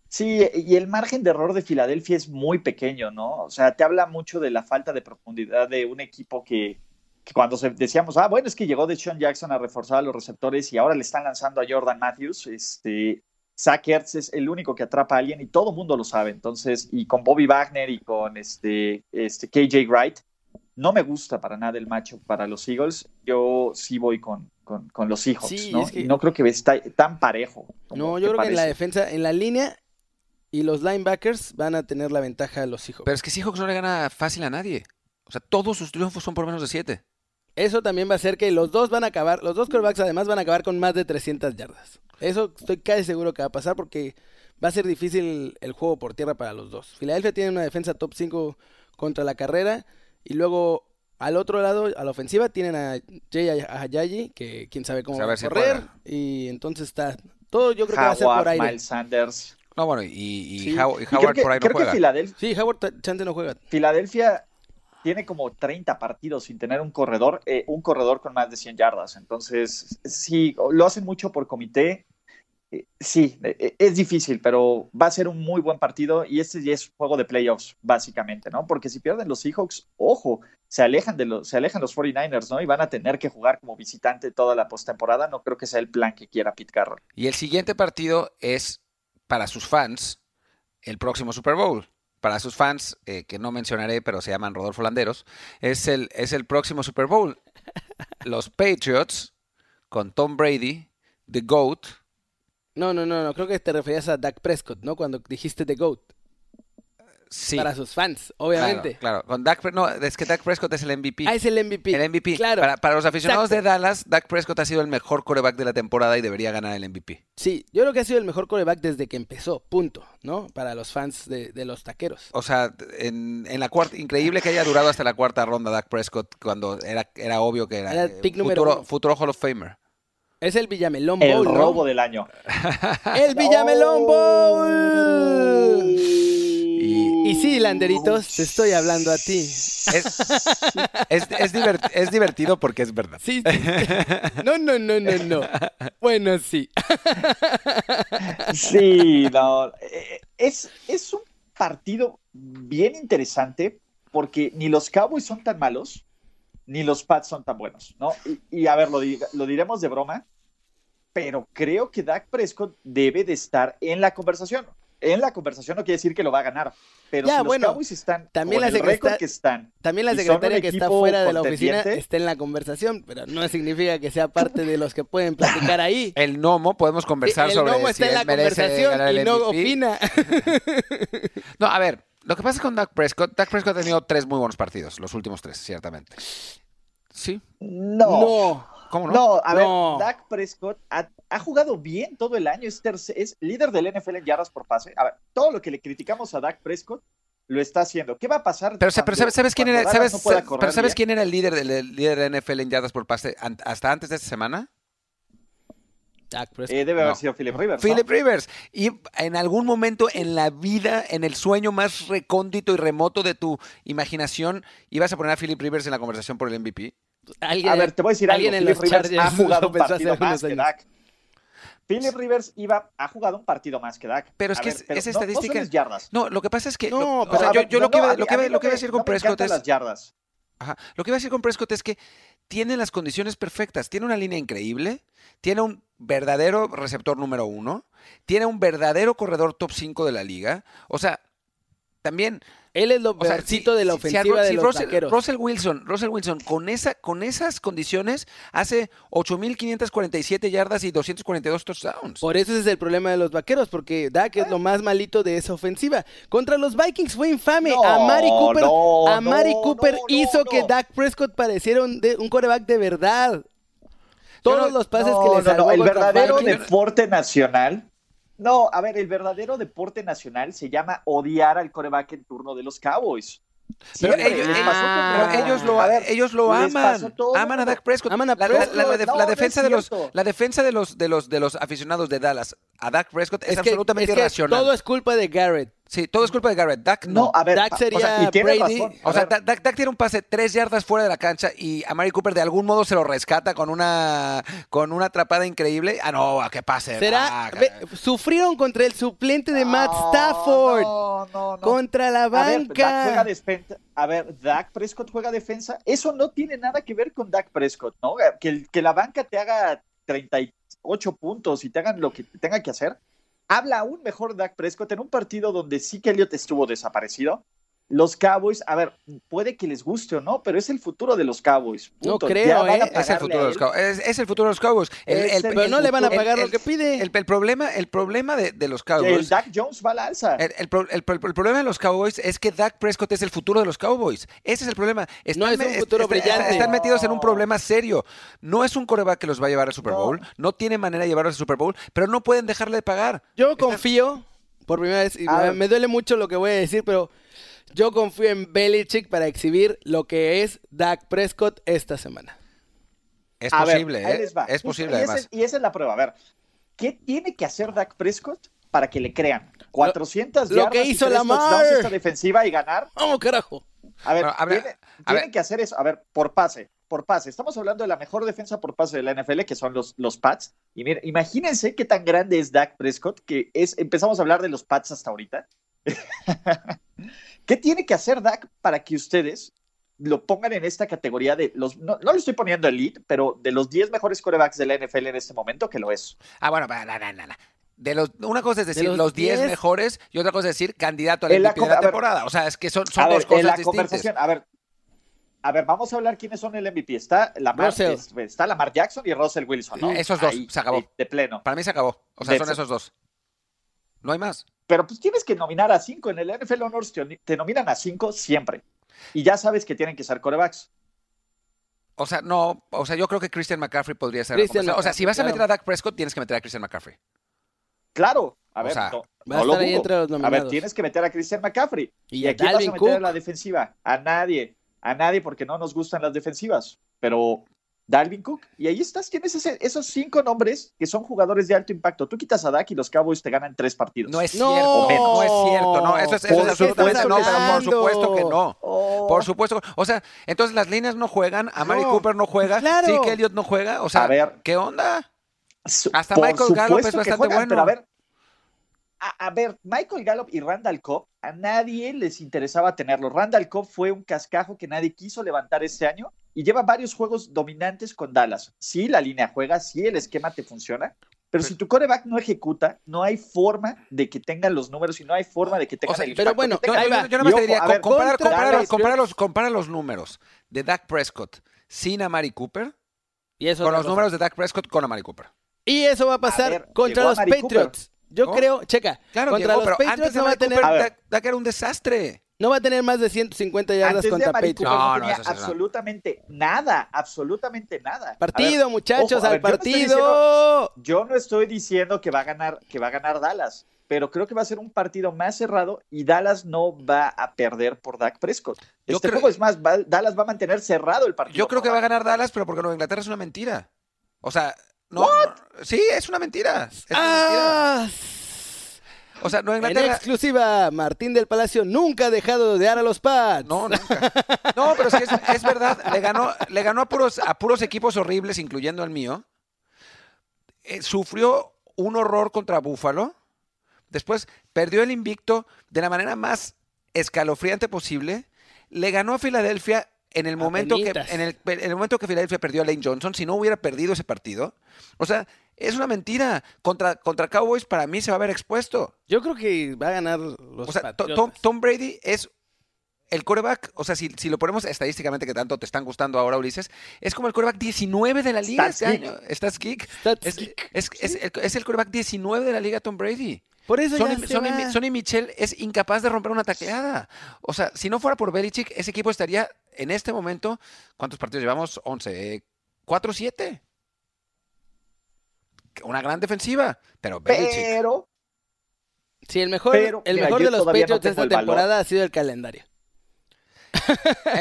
Sí, y el margen de error de Filadelfia es muy pequeño, ¿no? O sea, te habla mucho de la falta de profundidad de un equipo que, que cuando se- decíamos, ah, bueno, es que llegó de Sean Jackson a reforzar a los receptores y ahora le están lanzando a Jordan Matthews, este. Zach Ertz es el único que atrapa a alguien y todo el mundo lo sabe. Entonces, y con Bobby Wagner y con este, este KJ Wright, no me gusta para nada el macho para los Eagles. Yo sí voy con, con, con los Seahawks, Sí, ¿no? es que- Y no creo que está tan parejo. como No, yo creo que en la defensa, en la línea y los linebackers van a tener la ventaja a los hijos. Pero es que Seahawks no le gana fácil a nadie. O sea, todos sus triunfos son por menos de 7. Eso también va a hacer que los dos van a acabar, los dos quarterbacks además van a acabar con más de 300 yardas. Eso estoy casi seguro que va a pasar porque va a ser difícil el juego por tierra para los dos. Filadelfia tiene una defensa top 5 contra la carrera y luego al otro lado, a la ofensiva, tienen a Jay Ayayi, que quién sabe cómo a va a si correr. y entonces está todo yo creo que va a ser por Howard, aire. Miles Sanders. No, bueno, y, y Sí. How- y Y Howard que, por ahí no creo que juega. Filadelfia, Sí, Howard chance no juega. Filadelfia tiene como 30 partidos sin tener un corredor, eh, un corredor con más de 100 yardas. Entonces, sí, lo hacen mucho por comité. Eh, Sí, eh, es difícil, pero va a ser un muy buen partido y este ya es un juego de playoffs, básicamente, ¿no? Porque si pierden los Seahawks, ojo, se alejan de los, se alejan los 49ers, ¿no? Y van a tener que jugar como visitante toda la postemporada. No creo que sea el plan que quiera Pete Carroll. Y el siguiente partido es para sus fans el próximo Super Bowl. Para sus fans, eh, que no mencionaré, pero se llaman Rodolfo Landeros, es el, es el próximo Super Bowl. Los Patriots con Tom Brady, The GOAT. No, no, no, no, creo que te referías a Dak Prescott, ¿no? Cuando dijiste The GOAT. Sí, Para sus fans, claro, obviamente. claro. Con Dak, no, es que Dak Prescott es el MVP. Ah, es el MVP. El MVP. Claro. Para, para los aficionados Exacto. de Dallas, Dak Prescott ha sido el mejor coreback de la temporada y debería ganar el MVP. Sí, yo creo que ha sido el mejor coreback desde que empezó, punto, ¿no? Para los fans de, de los taqueros. O sea, en, en la cuarta, increíble que haya durado hasta la cuarta ronda Dak Prescott cuando era, era obvio que era, Era eh, pick futuro, Hall of Famer. Es el Villamelón El Bowl, ¿no? robo del año. (laughs) ¡El Villamelón Bowl! (laughs) Y sí, Landeritos, te estoy hablando a ti. es, es, es divert- es divertido porque es verdad. Sí, sí. No, no, no, no, no. Bueno, sí. Sí, no. eh, Es, es un partido bien interesante porque ni los Cowboys son tan malos, ni los Pats son tan buenos, ¿no? Y, y, a ver, lo diremos de broma, pero creo que Dak Prescott debe de estar en la conversación. En la conversación no quiere decir que lo va a ganar, pero Ya, si bueno, los Cowboys están también con la el récord secreta- que están, También la secretaria que está fuera de la oficina está en la conversación, pero no significa que sea parte de los que pueden platicar ahí. (laughs) El Nomo, podemos conversar el sobre Nomo si está en la conversación el y no MVP. opina. (laughs) No, a ver, lo que pasa con Dak Prescott, Dak Prescott ha tenido tres muy buenos partidos, los últimos tres, ciertamente. Sí, no, No. ¿Cómo no? No, a No. ver, Dak Prescott ha, ha jugado bien todo el año, es, terce- es líder del NFL en yardas por pase. A ver, todo lo que le criticamos a Dak Prescott lo está haciendo. ¿Qué va a pasar? Pero, ¿sabes, sabes quién era, sabes, quién era el líder del el líder de NFL en yardas por pase an- hasta antes de esta semana? Dak Prescott. Eh, debe haber No. sido Philip Rivers. ¿no? Philip Rivers. Y en algún momento en la vida, en el sueño más recóndito y remoto de tu imaginación, ibas a poner a Philip Rivers en la conversación por el MVP. Alguien- A ver, te voy a decir algo. alguien en Philip los Rivers ha jugado (laughs) un partido más que. Dak. Philip Rivers iba, ha jugado un partido más que Dak. Pero es A que ver, es- pero no- no son estadística- las yardas. No, lo que pasa es que. No, lo- o sea, yo, no, lo que no, iba- a lo que a no lo que decir con no Prescott es. las yardas. Ajá. Lo que iba a decir con Prescott es que tiene las condiciones perfectas. Tiene una línea increíble, tiene un verdadero receptor número uno, tiene un verdadero corredor top 5 de la liga. O sea, también. Él es lo sea, peorcito de la si- si a ofensiva Ru- de si los Russell, vaqueros. Russell Wilson, Russell Wilson, con, esa, con esas condiciones, hace 8.547 yardas y 242 touchdowns. Por eso ese es el problema de los vaqueros, porque Dak es lo más malito de esa ofensiva. Contra los Vikings fue infame. No, a Mari Cooper, no, a Mari no, Cooper hizo que Dak Prescott pareciera un, de- un coreback de verdad. Todos los pases que le salvó el verdadero deporte nacional. No, a ver, el verdadero deporte nacional se llama odiar al coreback en turno de los Cowboys. Pero ellos, les ellos- pero lo, A ver, ellos lo aman. Aman a Dak Prescott. Aman a la- Prescott. la- la def- No, la no defensa de los la defensa de los de los de los aficionados de Dallas a Dak Prescott es, Es que, absolutamente es que irracional. todo es culpa de Garrett. Sí, todo es culpa de Garrett. Dak no. No, a ver, Dak pa- sería o sea, y tiene Brady. razón. A O sea, Dak, tiene un pase tres yardas fuera de la cancha y a Mari Cooper de algún modo se lo rescata con una con una atrapada increíble. Ah, no, qué pase. Será. Ve- sufrieron contra el suplente de Matt Stafford. No, no, no. Contra la A ver, Dak juega banca. defensa. A ver, Dak Prescott juega defensa. Eso no tiene nada que ver con Dak Prescott, ¿no? Que la banca te haga 38 puntos y te hagan lo que tenga que hacer. Habla aún mejor Dak Prescott en un partido donde sí que Elliott estuvo desaparecido. Los Cowboys, a ver, puede que les guste o no, pero es el futuro de los Cowboys. No creo, ¿eh? es el futuro de los. Cowboys. Es, es el futuro de los Cowboys. El, Es el- el Pero no le van a pagar el- lo que pide. el- el problema, el problema de, de los Que el Cowboys. Dak Jones va al alza. El, el pro- el pro- el problema de los Cowboys es que Dak Prescott es el futuro de los Cowboys. Ese es el problema. No es un futuro brillante. Están metidos en un No. problema serio. No es un coreback que los va a llevar al Super No. Bowl. No tiene manera de llevarlos al Super Bowl, pero no pueden dejarle de pagar. Yo confío, por primera vez, y me duele mucho lo que voy a decir, pero yo confío en Belichick para exhibir lo que es Dak Prescott esta semana. Es A posible, ¿eh? Es posible, y esa además. es- y esa es la prueba. A ver, ¿qué tiene que hacer Dak Prescott para que le crean? 400 lo yardas que y hizo touchdowns esta defensiva y ganar. ¡Vamos, carajo! A ver, Bueno, a ver, tiene, a tiene ver. que hacer eso. A ver, por pase, por pase. Estamos hablando de la mejor defensa por pase de la NFL, que son los, los Pats. Y miren, imagínense qué tan grande es Dak Prescott, que es, empezamos a hablar de los Pats hasta ahorita. (laughs) ¿Qué tiene que hacer Dak para que ustedes lo pongan en esta categoría de los, no, no lo estoy poniendo elite, pero de los 10 mejores corebacks de la NFL en este momento, que lo es? Ah, bueno, na, na, na. De los, una cosa es decir los los 10 10 mejores y otra cosa es decir candidato al En la MVP de la a ver. temporada. O sea, es que son, son a dos ver, en cosas la distintas. conversación, a ver, a ver, vamos a hablar quiénes son el MVP. Está Lamar, está Lamar Jackson y Russell Wilson, ¿no? Esos dos, Ahí, se acabó. De pleno. Para mí se acabó. O sea, De- son esos dos. No hay más. Pero pues tienes que nominar a cinco. En el NFL Honors te, te nominan a cinco siempre. Y ya sabes que tienen que ser corebacks. O sea, no, o sea, yo creo que Christian McCaffrey podría ser. Christian o sea, si vas a meter a Dak Prescott, tienes que meter a Christian McCaffrey. Claro. A O ver, sea, no, a lo estar ahí dudo. entre los A ver, tienes que meter a Christian McCaffrey. Y ¿Y, a a quién vas a meter Cook. en la defensiva? A nadie. A nadie porque no nos gustan las defensivas. Pero Dalvin Cook. Y ahí estás, tienes ese- esos cinco nombres que son jugadores de alto impacto. Tú quitas a Dak y los Cowboys te ganan tres partidos. No es No, cierto, menos. no es cierto, no, eso es, eso ¿Por es absolutamente no, pero por supuesto que no. Oh. Por supuesto. O sea, entonces las líneas no juegan, a Mari No, Cooper no juega, claro. sí que Elliot no juega. O sea, A ver. ¿qué onda? Hasta Michael Gallup es bastante juegan, bueno. Pero a ver, a, a ver, Michael Gallup y Randall Cobb, a nadie les interesaba tenerlo. Randall Cobb fue un cascajo que nadie quiso levantar este año y lleva varios juegos dominantes con Dallas. Sí, la línea juega, sí, el esquema te funciona. Pero si tu coreback no ejecuta, no hay forma de que tengan los números y no hay forma de que tengan O sea, el pero bueno, Yo, te diría, ver, compara, contra compara- Dallas, compara los, compara los números de Dak Prescott sin Amari Cooper Y eso, con los cosa. números de Dak Prescott con Amari Cooper. y eso va a pasar ver, contra los Cooper. Yo ¿No? creo, checa, Claro, contra llegó, los pero Patriots antes no va a tener, Cooper, A era un desastre. no va a tener más de 150 yardas Antes contra Patriots. No, No, no, tenía absolutamente nada, absolutamente nada. Partido, ver, muchachos, ojo, al ver, yo no estoy partido. diciendo- Yo no estoy diciendo que va a ganar, que va a ganar Dallas, pero creo que va a ser un partido más cerrado y Dallas no va a perder por Dak Prescott. Yo Este creo- juego es más, va- Dallas va a mantener cerrado el partido. Yo creo que va a ganar Dallas, pero porque Nueva Inglaterra es una mentira. O sea, no. no- sí, es una mentira. Es una Ah, mentira. O sea, Nueva en exclusiva, Martín del Palacio nunca ha dejado de odiar a los Pats. No, nunca. No, pero sí es, es verdad. Le ganó, le ganó a puros, a puros equipos horribles, incluyendo el mío. Eh, sufrió un horror contra Búfalo. Después perdió el invicto de la manera más escalofriante posible. Le ganó a Filadelfia en el momento que en el, en el momento que Filadelfia perdió a Lane Johnson. Si no hubiera perdido ese partido, o sea, es una mentira. Contra contra Cowboys para mí se va a ver expuesto. Yo creo que va a ganar los O sea. Tom, Tom Brady es el coreback, o sea, si, si lo ponemos estadísticamente que tanto te están gustando ahora, Ulises, es como el coreback 19 de la liga Stats este año. Estás geek. Stats Es, geek. es- es el, es el coreback 19 de la liga Tom Brady. Por eso Sonny, ya Sonny- va. Sonny Michel es incapaz de romper una tacleada. O sea, si no fuera por Belichick, ese equipo estaría en este momento, ¿cuántos partidos llevamos? 11, eh, 4-7. Una gran defensiva, pero Belichick. Pero Sí, el mejor, Pero, el mira, mejor de los no Patriots tengo esta valor. temporada ha sido el calendario.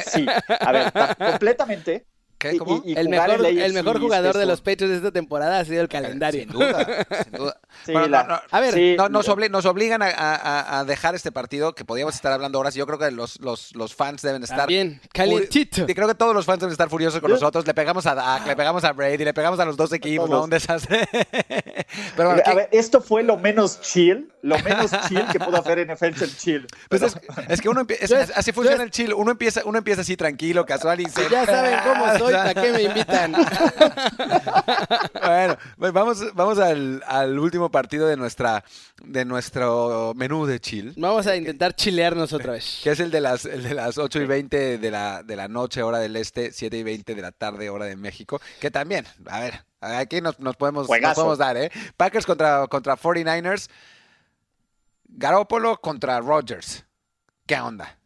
Sí, a ver, (laughs) ta- completamente. ¿Qué? Y- ¿Cómo? y- y el mejor, el mejor jugador de los Patriots de esta temporada ha sido el calendario. Sin duda, (laughs) sin duda. Sí, Bueno, la- no, no, A ver, sí, No, nos, la- obli- nos obligan a, a- a dejar este partido que podíamos estar hablando horas. y Yo creo que los, los, los fans deben estar. Furi- calientito. y creo que todos los fans deben estar furiosos con nosotros. Le pegamos a Dak, le pegamos a Brady, le pegamos a los dos equipos, ¿no? Un desastre. (laughs) Pero bueno, a ¿qué- ver, esto fue lo menos chill, lo menos chill que pudo hacer NFL el chill. pues Pero- es, es que uno empieza, así funciona el chill. Uno empieza, uno empieza así tranquilo, casual y se. Ya saben cómo (laughs) soy, ¿para qué me invitan? (laughs) Bueno, pues vamos, vamos al, al último partido de nuestra de nuestro menú de chill. Vamos a intentar chilearnos otra vez. Que es el de las, el de las 8 y 20 de la, de la noche, hora del este, 7 y 20 de la tarde, hora de México. Que también, a ver, aquí nos, nos podemos, nos podemos dar, ¿eh? Packers contra, contra 49ers. Garoppolo contra Rodgers. ¿Qué onda?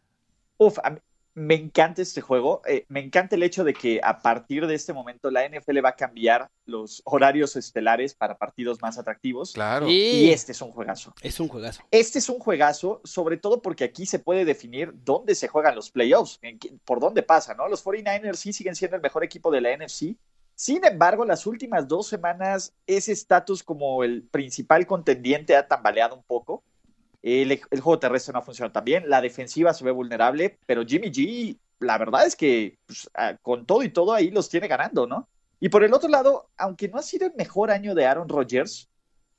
Uf, a mí- me encanta este juego. eh, me encanta el hecho de que a partir de este momento la NFL va a cambiar los horarios estelares para partidos más atractivos. Claro. Y Y este es un juegazo. es un juegazo. Este es un juegazo, sobre todo porque aquí se puede definir dónde se juegan los playoffs, en qué- por dónde pasa, ¿no? Los 49ers sí siguen siendo el mejor equipo de la NFC. Sin embargo, las últimas dos semanas, ese estatus como el principal contendiente ha tambaleado un poco. El, juego terrestre no funciona tan bien, la defensiva se ve vulnerable, pero Jimmy G, la verdad es que pues, ah, con todo y todo ahí los tiene ganando, ¿no? Y por el otro lado, aunque no ha sido el mejor año de Aaron Rodgers,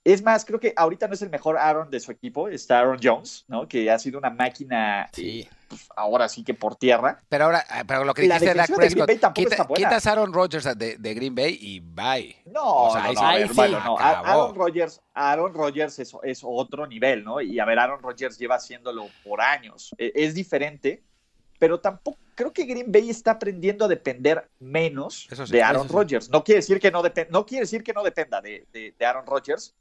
es más, creo que ahorita no es el mejor Aaron de su equipo, está Aaron Jones, ¿no? Que ha sido una máquina, Sí. pues, ahora sí que por tierra. Pero ahora, eh, pero lo que La dijiste de Dak defensiva de Green Prescott, Bay quita- quitas Aaron Rodgers de, de Green Bay y bye. No, O sea, no, ahí sí. bueno. Aaron Rodgers, Aaron Rodgers es, es otro nivel, ¿no? Y a ver, Aaron Rodgers lleva haciéndolo por años. E- Es diferente, pero tampoco creo que Green Bay está aprendiendo a depender menos sí, de Aaron sí. Rodgers. No quiere decir que no dependa, no quiere decir que no dependa de, de- de Aaron Rodgers,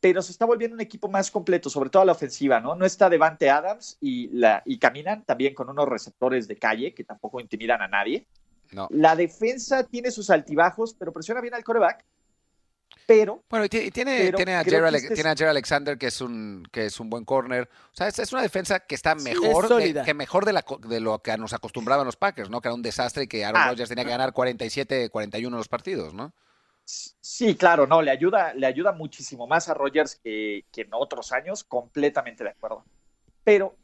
pero se está volviendo un equipo más completo, sobre todo a la ofensiva, ¿no? No está Devante Adams y, la, y caminan también con unos receptores de calle que tampoco intimidan a nadie. No. La defensa tiene sus altibajos, pero presiona bien al coreback. Pero Bueno, y ti- y tiene, Pero tiene, a Ale- este es- tiene a Jared Alexander, que es un, que es un buen corner. O sea, es, es una defensa que está Sí, mejor, es de, que mejor de, la, co- de lo que nos acostumbraban los Packers, ¿no? Que era un desastre y que Aaron Ah. Rodgers tenía que ganar 47, 41 los partidos, ¿no? Sí, claro, no, le ayuda, le ayuda muchísimo más a Rodgers que, que en otros años, completamente de acuerdo. Pero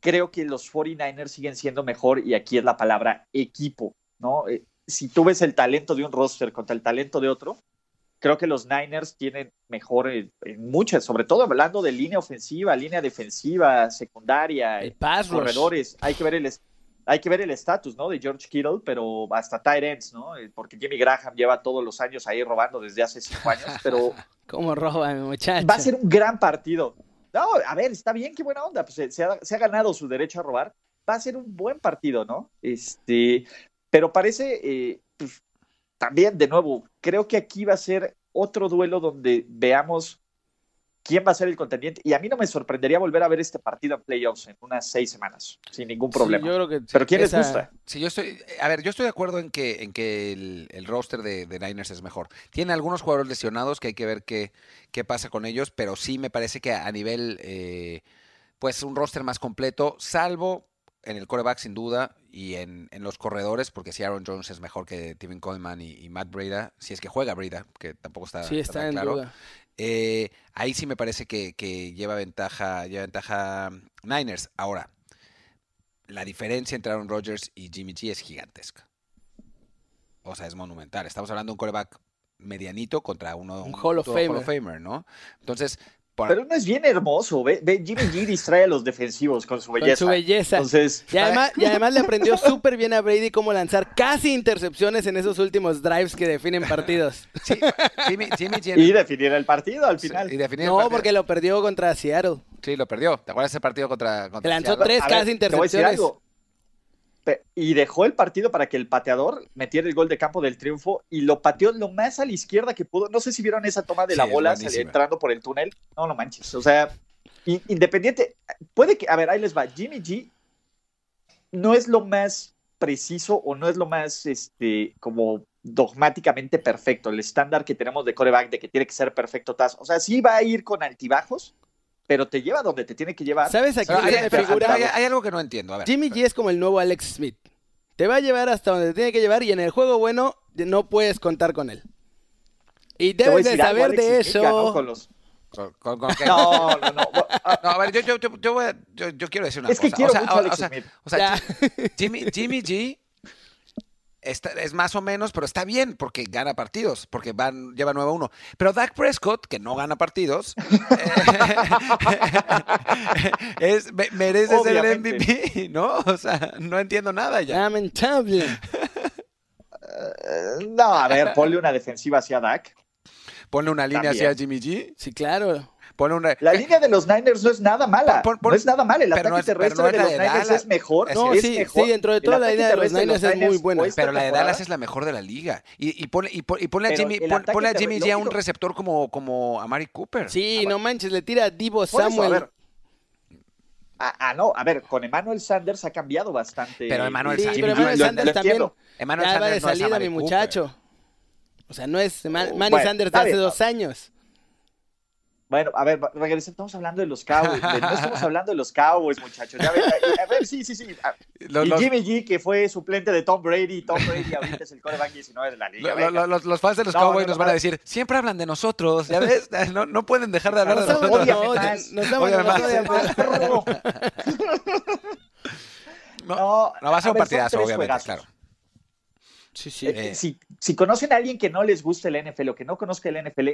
creo que los 49ers siguen siendo mejor y aquí es la palabra equipo, ¿no? Eh, si tú ves el talento de un roster contra el talento de otro, creo que los Niners tienen mejor en, en muchas, sobre todo hablando de línea ofensiva, línea defensiva, secundaria, El pass corredores, hay que ver el hay que ver el estatus, ¿no? De George Kittle, pero hasta tight ends, ¿no? Eh, Porque Jimmy Graham lleva todos los años ahí robando desde hace cinco años, (laughs) pero ¿Cómo roba, mi muchacho? va a ser un gran partido. No, a ver, está bien, qué buena onda, pues se ha, se ha ganado su derecho a robar. Va a ser un buen partido, ¿no? Este, pero parece, eh, pues, también, de nuevo, creo que aquí va a ser otro duelo donde veamos quién va a ser el contendiente. Y a mí no me sorprendería volver a ver este partido en playoffs en unas seis semanas, sin ningún problema. Sí, yo creo que Pero ¿quién les gusta? Sí, yo estoy, a ver, yo estoy de acuerdo en que, en que el, el roster de, de Niners es mejor. Tiene algunos jugadores lesionados que hay que ver qué, qué pasa con ellos, pero sí me parece que a nivel, eh, pues un roster más completo, salvo en el coreback sin duda y en, en los corredores, porque si Aaron Jones es mejor que Tevin Coleman y, y Matt Breda, si es que juega Breda, que tampoco está, Sí, está en claro. duda. Eh, ahí sí me parece que, que lleva ventaja, lleva ventaja Niners. Ahora, la diferencia entre Aaron Rodgers y Jimmy G es gigantesca. O sea, es monumental. Estamos hablando de un coreback medianito contra uno Un Hall of Famer. Famer, ¿no? Entonces, Pero no es bien hermoso. Ve, ve, Jimmy G distrae a los defensivos con su Con belleza. su belleza. Entonces, Y además, y además le aprendió súper bien a Brady cómo lanzar casi intercepciones en esos últimos drives que definen partidos. sí, Jimmy, Jimmy y definir el partido al sí, final. y definir el No, partido. porque lo perdió contra Seattle. Sí, lo perdió. ¿Te acuerdas ese partido contra, contra Lanzó Seattle? tres A ver, casi te voy a decir intercepciones. algo. Y dejó el partido para que el pateador metiera el gol de campo del triunfo y lo pateó lo más a la izquierda que pudo. No sé si vieron esa toma de la bola entrando por el túnel. No, no manches. O sea, independiente. Puede que, a ver, ahí les va. Jimmy G no es lo más preciso o no es lo más, este, como dogmáticamente perfecto. El estándar que tenemos de coreback de que tiene que ser perfecto. tas- O sea, sí va a ir con altibajos, pero te lleva donde te tiene que llevar. ¿Sabes a Pero quién hay, hay- hay algo que no entiendo. A ver, Jimmy G es como el nuevo Alex Smith. Te va a llevar hasta donde te tiene que llevar y en el juego bueno no puedes contar con él. Y debes de algo, saber de eso. con los- con- con- con qué- No, no, no. (laughs) No, a ver, yo, yo, yo, yo voy a- yo- yo quiero decir una Es que cosa. quiero o sea, mucho a o- Alex o sea, Smith. o sea, Ya. Jimmy, Jimmy G está- es más o menos, pero está bien porque gana partidos, porque van, lleva 9 a 1. Pero Dak Prescott, que no gana partidos, (laughs) eh, (laughs) es, me- merece ser el. MVP, (laughs) ¿no? O sea, no entiendo nada ya. Lamentable. eh, no, a ver, ponle una defensiva hacia Dak. Ponle una línea También. hacia Jimmy G. Sí, claro. Ponle una... La línea de los Niners no es nada mala. Pon- pon- no es nada mal. El ataque no es- terrestre no de la los de Niners Dallas. es mejor. No, es sí, mejor. sí, dentro de toda la línea de los Niners es muy buena. Pero la de Dallas es la mejor de la liga. Y, y, ponle, y, pon- y ponle a Jimmy, ponle a Jimmy lo G a un receptor como, como a Mari Cooper. Sí, no manches, le tira a Divo Por eso, a Samuel. Ah, ah, no, a ver, con Emmanuel Sanders ha cambiado bastante. Pero Emmanuel sí, Sanders- pero Jimmy G, Emmanuel lo- Sanders lo también. Emmanuel ya va Sanders de no es salida, Amari mi Cooper. muchacho. O sea, no es Man- Manny Bueno, Sanders de hace bien. dos años. Bueno, a ver, regresen, estamos hablando de los Cowboys. de- no estamos hablando de los Cowboys, muchachos. Ya ven, a, a ver, sí, sí, sí. a- Los- y los- Jimmy G, que fue suplente de Tom Brady. Tom Brady ahorita es el coreback 19 de la liga. Lo- los, los fans de los No, Cowboys no, nos no, van a no. decir, siempre hablan de nosotros, ¿ya ves? (laughs) No, no pueden dejar de hablar de Nos nosotros. nos damos- nos. No, No, va a ser un ver, partidazo, obviamente, juegazos. claro. Sí, sí. Eh, Eh. si, si conocen a alguien que no les guste el NFL o que no conozca el NFL,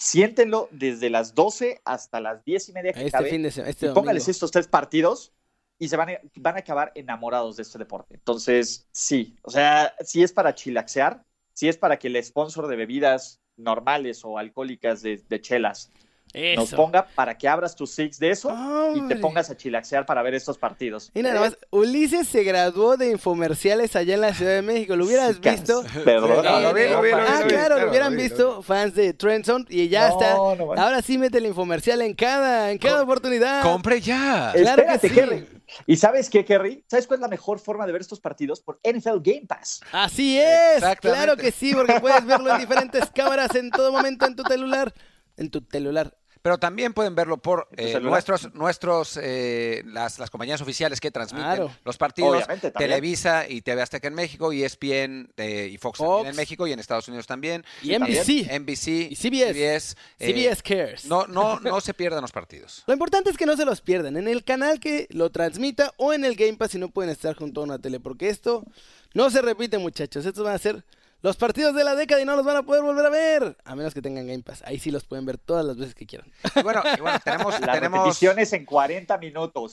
siéntenlo desde las 12 hasta las 10 y media que Este cabe, fin de semana, este y póngales domingo. estos tres partidos y se van a, van a acabar enamorados de este deporte. Entonces, sí, o sea, si es para chilaxear, si es para que el sponsor de bebidas normales o alcohólicas de, de chelas nos ponga para que abras tus six de eso y te pongas a chilaxear para ver estos partidos. Mira, nada más, Ulises se graduó de infomerciales allá en la Ciudad de México. ¿Lo hubieras Sí, visto? (laughs) Perdón. No, lo vi, lo vi, lo vi, Ah, lo vi, claro, lo lo hubieran visto vi. fans de Trenton y ya No, está. no, bueno. Ahora sí mete el infomercial en cada, en cada oportunidad. Compre ya. Claro que Espérate, sí. Kerry. ¿Y sabes qué, Kerry? ¿Sabes cuál es la mejor forma de ver estos partidos? Por NFL Game Pass. Así es, claro que sí, porque puedes verlo en (laughs) diferentes cámaras en todo momento en tu celular. En tu celular. Pero también pueden verlo por ¿En tu eh, nuestros, nuestros eh, las, las compañías oficiales que transmiten Claro. los partidos. También. Televisa y TV Azteca en México, y ESPN eh, y Fox, también Fox. en México y en Estados Unidos también. Y NBC. NBC Y CBS. eh, CBS Cares. no, no, no se pierdan los partidos. (laughs) Lo importante es que no se los pierdan en el canal que lo transmita o en el Game Pass si no pueden estar junto a una tele, porque esto no se repite, muchachos. Estos van a ser los partidos de la década y no los van a poder volver a ver, a menos que tengan Game Pass. Ahí sí los pueden ver todas las veces que quieran. Y bueno, y bueno, tenemos, Las tenemos repeticiones en 40 minutos.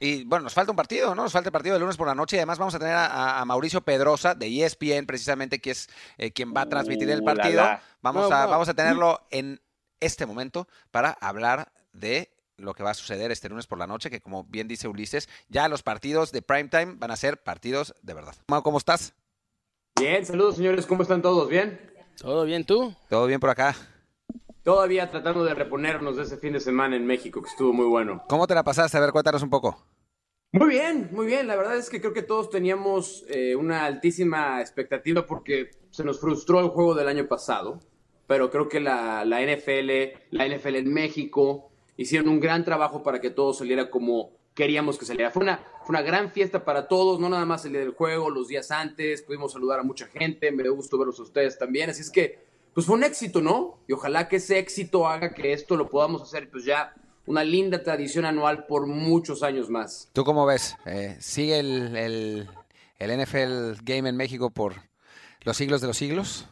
y bueno, nos falta un partido, ¿no? Nos falta el partido del lunes por la noche y además vamos a tener a, a Mauricio Pedrosa de ESPN precisamente, que es eh, quien va a transmitir el Uh, la, partido. la. Vamos, No, a, no. vamos a tenerlo en este momento para hablar de lo que va a suceder este lunes por la noche, que como bien dice Ulises, ya los partidos de primetime van a ser partidos de verdad. Mau, ¿Cómo estás? Bien, saludos señores, ¿cómo están todos? ¿Bien? ¿Todo bien tú? ¿Todo bien por acá? Todavía tratando de reponernos de ese fin de semana en México, que estuvo muy bueno. ¿Cómo te la pasaste? A ver, cuéntanos un poco. Muy bien, muy bien. La verdad es que creo que todos teníamos eh, una altísima expectativa porque se nos frustró el juego del año pasado. Pero creo que la, la NFL, la NFL en México, hicieron un gran trabajo para que todo saliera como queríamos que saliera. Fue una, fue una gran fiesta para todos, no nada más el día del juego, los días antes, pudimos saludar a mucha gente, me dio gusto verlos a ustedes también. Así es que, pues fue un éxito, ¿no? Y ojalá que ese éxito haga que esto lo podamos hacer, pues ya una linda tradición anual por muchos años más. ¿Tú cómo ves? Eh, ¿Sigue el, el, el NFL Game en México por los siglos de los siglos?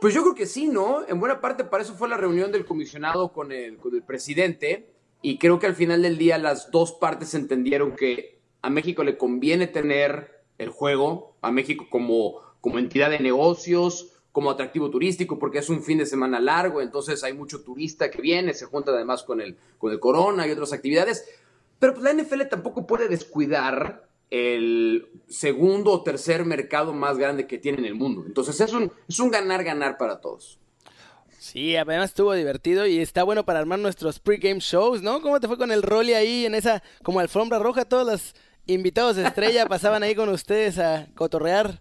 Pues yo creo que sí, ¿no? En buena parte para eso fue la reunión del comisionado con el, con el presidente y creo que al final del día las dos partes entendieron que a México le conviene tener el juego, a México como, como entidad de negocios, como atractivo turístico, porque es un fin de semana largo, entonces hay mucho turista que viene, se junta además con el, con el corona y otras actividades, pero pues la NFL tampoco puede descuidar el segundo o tercer mercado más grande que tiene en el mundo. Entonces es un, es un ganar-ganar para todos. Sí, además estuvo divertido y está bueno para armar nuestros pregame shows, ¿no? ¿Cómo te fue con el Rolly ahí en esa como alfombra roja? Todos los invitados de estrella (laughs) pasaban ahí con ustedes a cotorrear.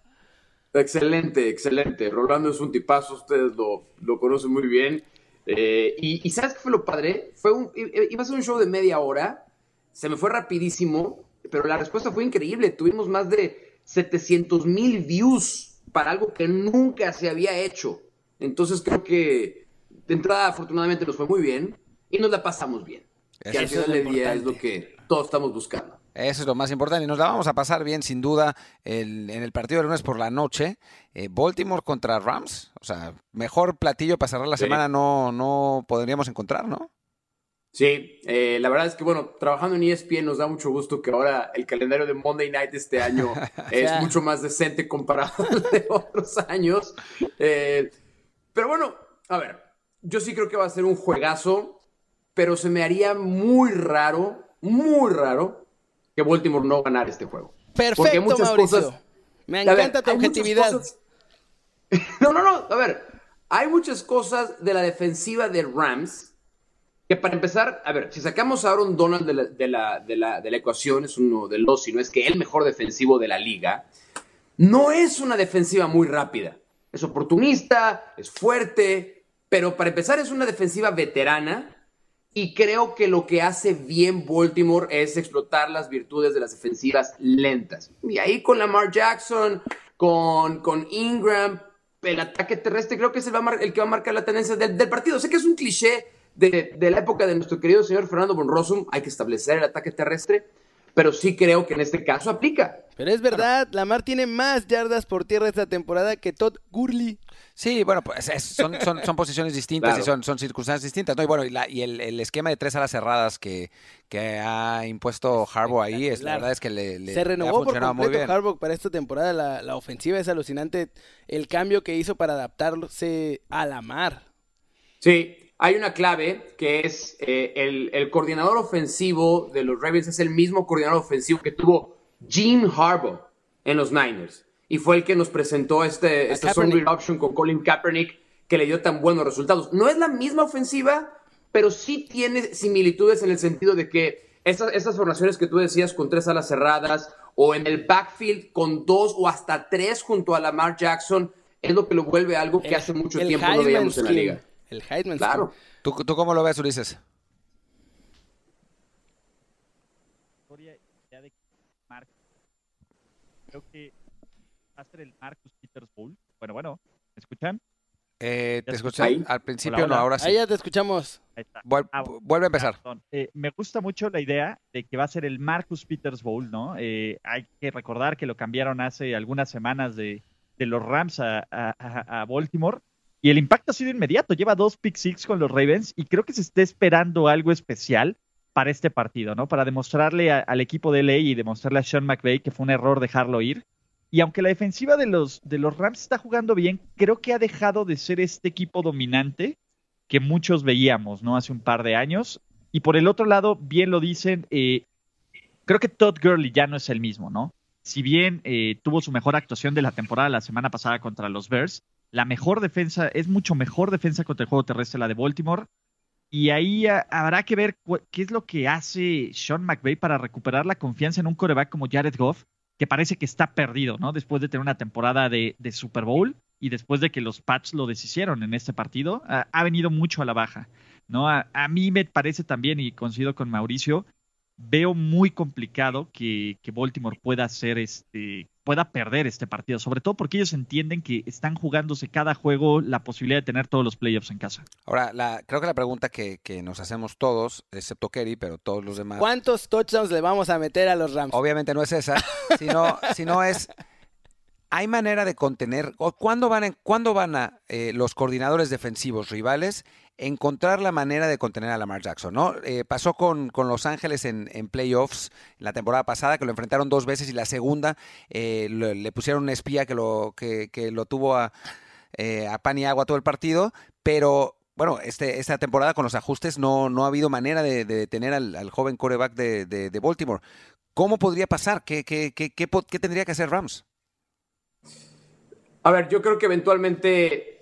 Excelente, excelente. Rolando es un tipazo, ustedes lo, lo conocen muy bien. Eh, y, y ¿sabes qué fue lo padre? Fue un, iba a ser un show de media hora, se me fue rapidísimo, pero la respuesta fue increíble. Tuvimos más de 700 mil views para algo que nunca se había hecho. Entonces creo que de entrada afortunadamente nos fue muy bien y nos la pasamos bien. Que al final del día es lo que todos estamos buscando. Eso es lo más importante. Y nos la vamos a pasar bien, sin duda, el- en el partido del lunes por la noche. Eh, Baltimore contra Rams. O sea, mejor platillo para cerrar la Sí. semana no, no podríamos encontrar, ¿no? Sí, eh, la verdad es que bueno, trabajando en ESPN nos da mucho gusto que ahora el calendario de Monday Night este año (laughs) es mucho más decente comparado (laughs) al de otros años. Eh, pero bueno, a ver, yo sí creo que va a ser un juegazo, pero se me haría muy raro, muy raro que Baltimore no ganara este juego. Porque Perfecto, muchas Mauricio. cosas- Me ver, encanta tu objetividad. cosas- (laughs) No, no, no. A ver, hay muchas cosas de la defensiva de Rams que para empezar, a ver, si sacamos a Aaron Donald de la, de la, de la, de la ecuación, es uno de los, si no es que el mejor defensivo de la liga, no es una defensiva muy rápida. Es oportunista, es fuerte, pero para empezar es una defensiva veterana y creo que lo que hace bien Baltimore es explotar las virtudes de las defensivas lentas. Y ahí con Lamar Jackson, con, con Ingram, el ataque terrestre creo que es el, va el que va a marcar la tendencia del, del partido. Sé que es un cliché de, de la época de nuestro querido señor Fernando von Rossum, hay que establecer el ataque terrestre, pero sí creo que en este caso aplica. Pero es verdad, Lamar tiene más yardas por tierra esta temporada que Todd Gurley. Sí, bueno, pues es- son, son, son posiciones distintas Claro. y son, son circunstancias distintas, ¿no? Y bueno, y, la- y el, el esquema de tres alas cerradas que, que ha impuesto Harbaugh ahí, es, la verdad es que le, le- Se le ha renovó por funcionado muy completo bien. Harbaugh para esta temporada. La, la ofensiva es alucinante. El cambio que hizo para adaptarse a Lamar. Sí, hay una clave que es eh, el, el coordinador ofensivo de los Ravens es el mismo coordinador ofensivo que tuvo Gene Harbaugh en los Niners. Y fue el que nos presentó este, esta read option con Colin Kaepernick que le dio tan buenos resultados. No es la misma ofensiva, pero sí tiene similitudes en el sentido de que esas, esas formaciones que tú decías con tres alas cerradas o en el backfield con dos o hasta tres junto a Lamar Jackson es lo que lo vuelve algo que El- hace mucho tiempo no veíamos en la liga. El Heisman Claro. ¿Tú, ¿Tú cómo lo ves, Ulises? Creo que va a ser el Marcus Peters Bowl. Bueno, bueno, ¿me escuchan? Eh, ¿Ya te escuché? Ahí. al principio, Hola, no, ahora sí. Ahí ya te escuchamos. Ahí está. Vuel- Ah, vuelve a empezar. Eh, me gusta mucho la idea de que va a ser el Marcus Peters Bowl, ¿no? Eh, hay que recordar que lo cambiaron hace algunas semanas de, de los Rams a- a Baltimore y el impacto ha sido inmediato. Lleva dos pick six con los Ravens y creo que se está esperando algo especial para este partido, ¿no? Para demostrarle al equipo de LA y demostrarle a Sean McVay que fue un error dejarlo ir. Y aunque la defensiva de los, de los Rams está jugando bien, creo que ha dejado de ser este equipo dominante que muchos veíamos, ¿no? Hace un par de años. Y por el otro lado, bien lo dicen, eh, creo que Todd Gurley ya no es el mismo, ¿no? Si bien eh, tuvo su mejor actuación de la temporada la semana pasada contra los Bears, la mejor defensa, es mucho mejor defensa contra el juego terrestre la de Baltimore. Y ahí ah, habrá que ver qué es lo que hace Sean McVay para recuperar la confianza en un coreback como Jared Goff, que parece que está perdido, ¿no? Después de tener una temporada de, Super Bowl y después de que los Pats lo deshicieron en este partido, ha venido mucho a la baja, ¿no? A, a mí me parece también, y coincido con Mauricio, veo muy complicado que, que Baltimore pueda hacer este pueda perder este partido, sobre todo porque ellos entienden que están jugándose cada juego la posibilidad de tener todos los playoffs en casa. Ahora, la, creo que la pregunta que, que nos hacemos todos, excepto Kerry, pero todos los demás, ¿Cuántos touchdowns le vamos a meter a los Rams? obviamente no es esa, sino, sino es, ¿hay manera de contener, o cuándo van, en- cuándo van a eh, los coordinadores defensivos rivales encontrar la manera de contener a Lamar Jackson, ¿no? Eh, pasó con, con Los Ángeles en, en playoffs la temporada pasada, que lo enfrentaron dos veces y la segunda eh, le, pusieron un espía que lo, que, que lo tuvo a, eh, a pan y agua todo el partido, pero bueno, este, esta temporada con los ajustes no, no ha habido manera de, de detener al, joven coreback de, de- Baltimore. ¿Cómo podría pasar? ¿Qué, qué, qué, qué tendría que hacer Rams? A ver, yo creo que eventualmente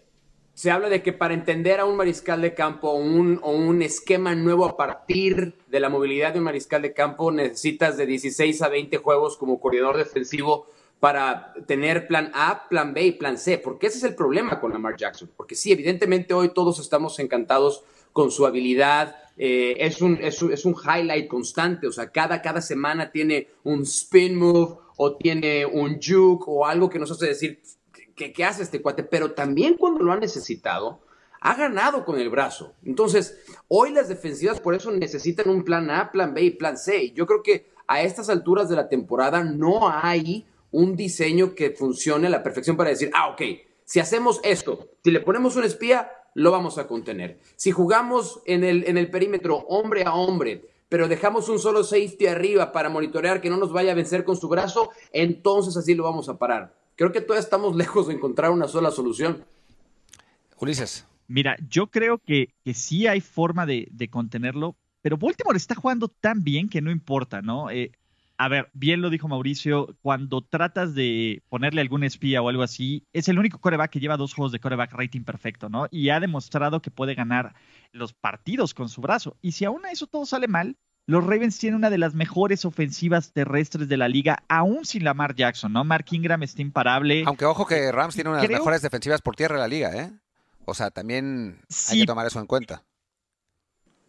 se habla de que para entender a un mariscal de campo o un, o un esquema nuevo a partir de la movilidad de un mariscal de campo necesitas de 16 a 20 juegos como coordinador defensivo para tener plan A, plan B y plan C, porque ese es el problema con Lamar Jackson, porque sí, evidentemente hoy todos estamos encantados con su habilidad, eh, es, un, es, un, es, un, highlight constante, o sea, cada, cada semana tiene un spin move o tiene un juke o algo que nos hace decir, ¿qué, qué hace este cuate? Pero también cuando lo ha necesitado, ha ganado con el brazo. Entonces, hoy las defensivas por eso necesitan un plan A, plan B y plan C. Yo creo que a estas alturas de la temporada no hay un diseño que funcione a la perfección para decir, ah, ok, si hacemos esto, si le ponemos un espía, lo vamos a contener. Si jugamos en el, en el perímetro hombre a hombre, pero dejamos un solo safety arriba para monitorear que no nos vaya a vencer con su brazo, entonces así lo vamos a parar. Creo que todavía estamos (laughs) lejos de encontrar una sola solución. Ulises. Mira, yo creo que, que sí hay forma de, de, contenerlo, pero Baltimore está jugando tan bien que no importa, ¿no? Eh, a ver, bien lo dijo Mauricio, cuando tratas de ponerle algún espía o algo así, es el único coreback que lleva dos juegos de coreback rating perfecto, ¿no? Y ha demostrado que puede ganar los partidos con su brazo. Y si aún a eso todo sale mal, los Ravens tienen una de las mejores ofensivas terrestres de la liga, aún sin Lamar Jackson, ¿no? Mark Ingram está imparable. Aunque ojo que Rams tiene una de las mejores defensivas por tierra de la liga, ¿eh? O sea, también sí, hay que tomar eso en cuenta.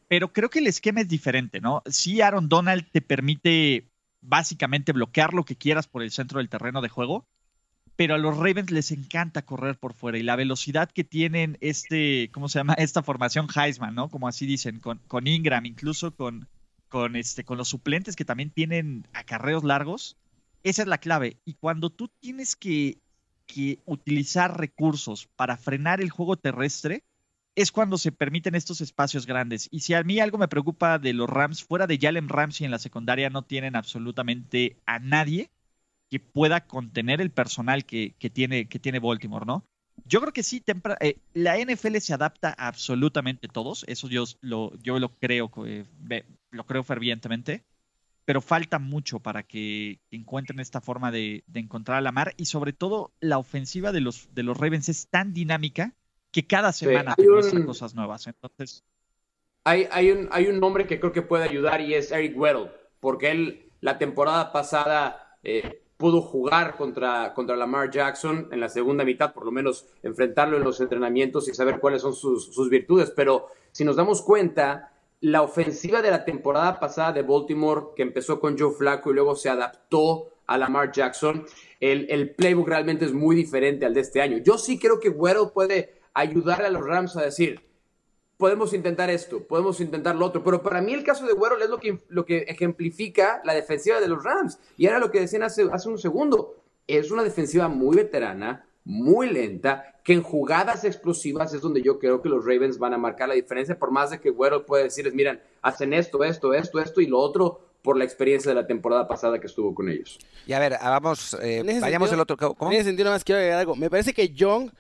Pero creo que el esquema es diferente, ¿no? Sí, Aaron Donald te permite básicamente bloquear lo que quieras por el centro del terreno de juego, pero a los Ravens les encanta correr por fuera y la velocidad que tienen este, ¿cómo se llama? (laughs) Esta formación Heisman, ¿no? Como así dicen, con, con Ingram, incluso con, con, este, con los suplentes que también tienen acarreos largos, esa es la clave. Y cuando tú tienes que, utilizar recursos para frenar el juego terrestre, es cuando se permiten estos espacios grandes. Y si a mí algo me preocupa de los Rams, fuera de Jalen Ramsey en la secundaria no tienen absolutamente a nadie que pueda contener el personal que, que tiene, que tiene Baltimore, ¿no? Yo creo que sí, eh, la NFL se adapta a absolutamente todos, eso yo lo, yo lo creo, eh, lo creo fervientemente, pero falta mucho para que encuentren esta forma de, de encontrar a la mar y sobre todo la ofensiva de los, de los Ravens es tan dinámica que cada semana sí, muestran un, cosas nuevas. Entonces. Hay, hay, un, hay un nombre que creo que puede ayudar y es Eric Weddle, porque él la temporada pasada eh, pudo jugar contra, contra Lamar Jackson en la segunda mitad, por lo menos enfrentarlo en los entrenamientos y saber cuáles son sus, sus virtudes. Pero si nos damos cuenta, la ofensiva de la temporada pasada de Baltimore, que empezó con Joe Flacco y luego se adaptó a Lamar Jackson, el, el playbook realmente es muy diferente al de este año. Yo sí creo que Weddle puede ayudar a los Rams a decir, podemos intentar esto, podemos intentar lo otro. Pero para mí el caso de Güero es lo que, lo que ejemplifica la defensiva de los Rams. Y era lo que decían hace, hace un segundo. Es una defensiva muy veterana, muy lenta, que en jugadas explosivas es donde yo creo que los Ravens van a marcar la diferencia, por más de que Güero puede decirles, miren, hacen esto, esto, esto, esto y lo otro por la experiencia de la temporada pasada que estuvo con ellos. Y a ver, vamos, eh, vayamos sentido, el otro. ¿cómo? En ese sentido, nada más quiero agregar algo. Me parece que Young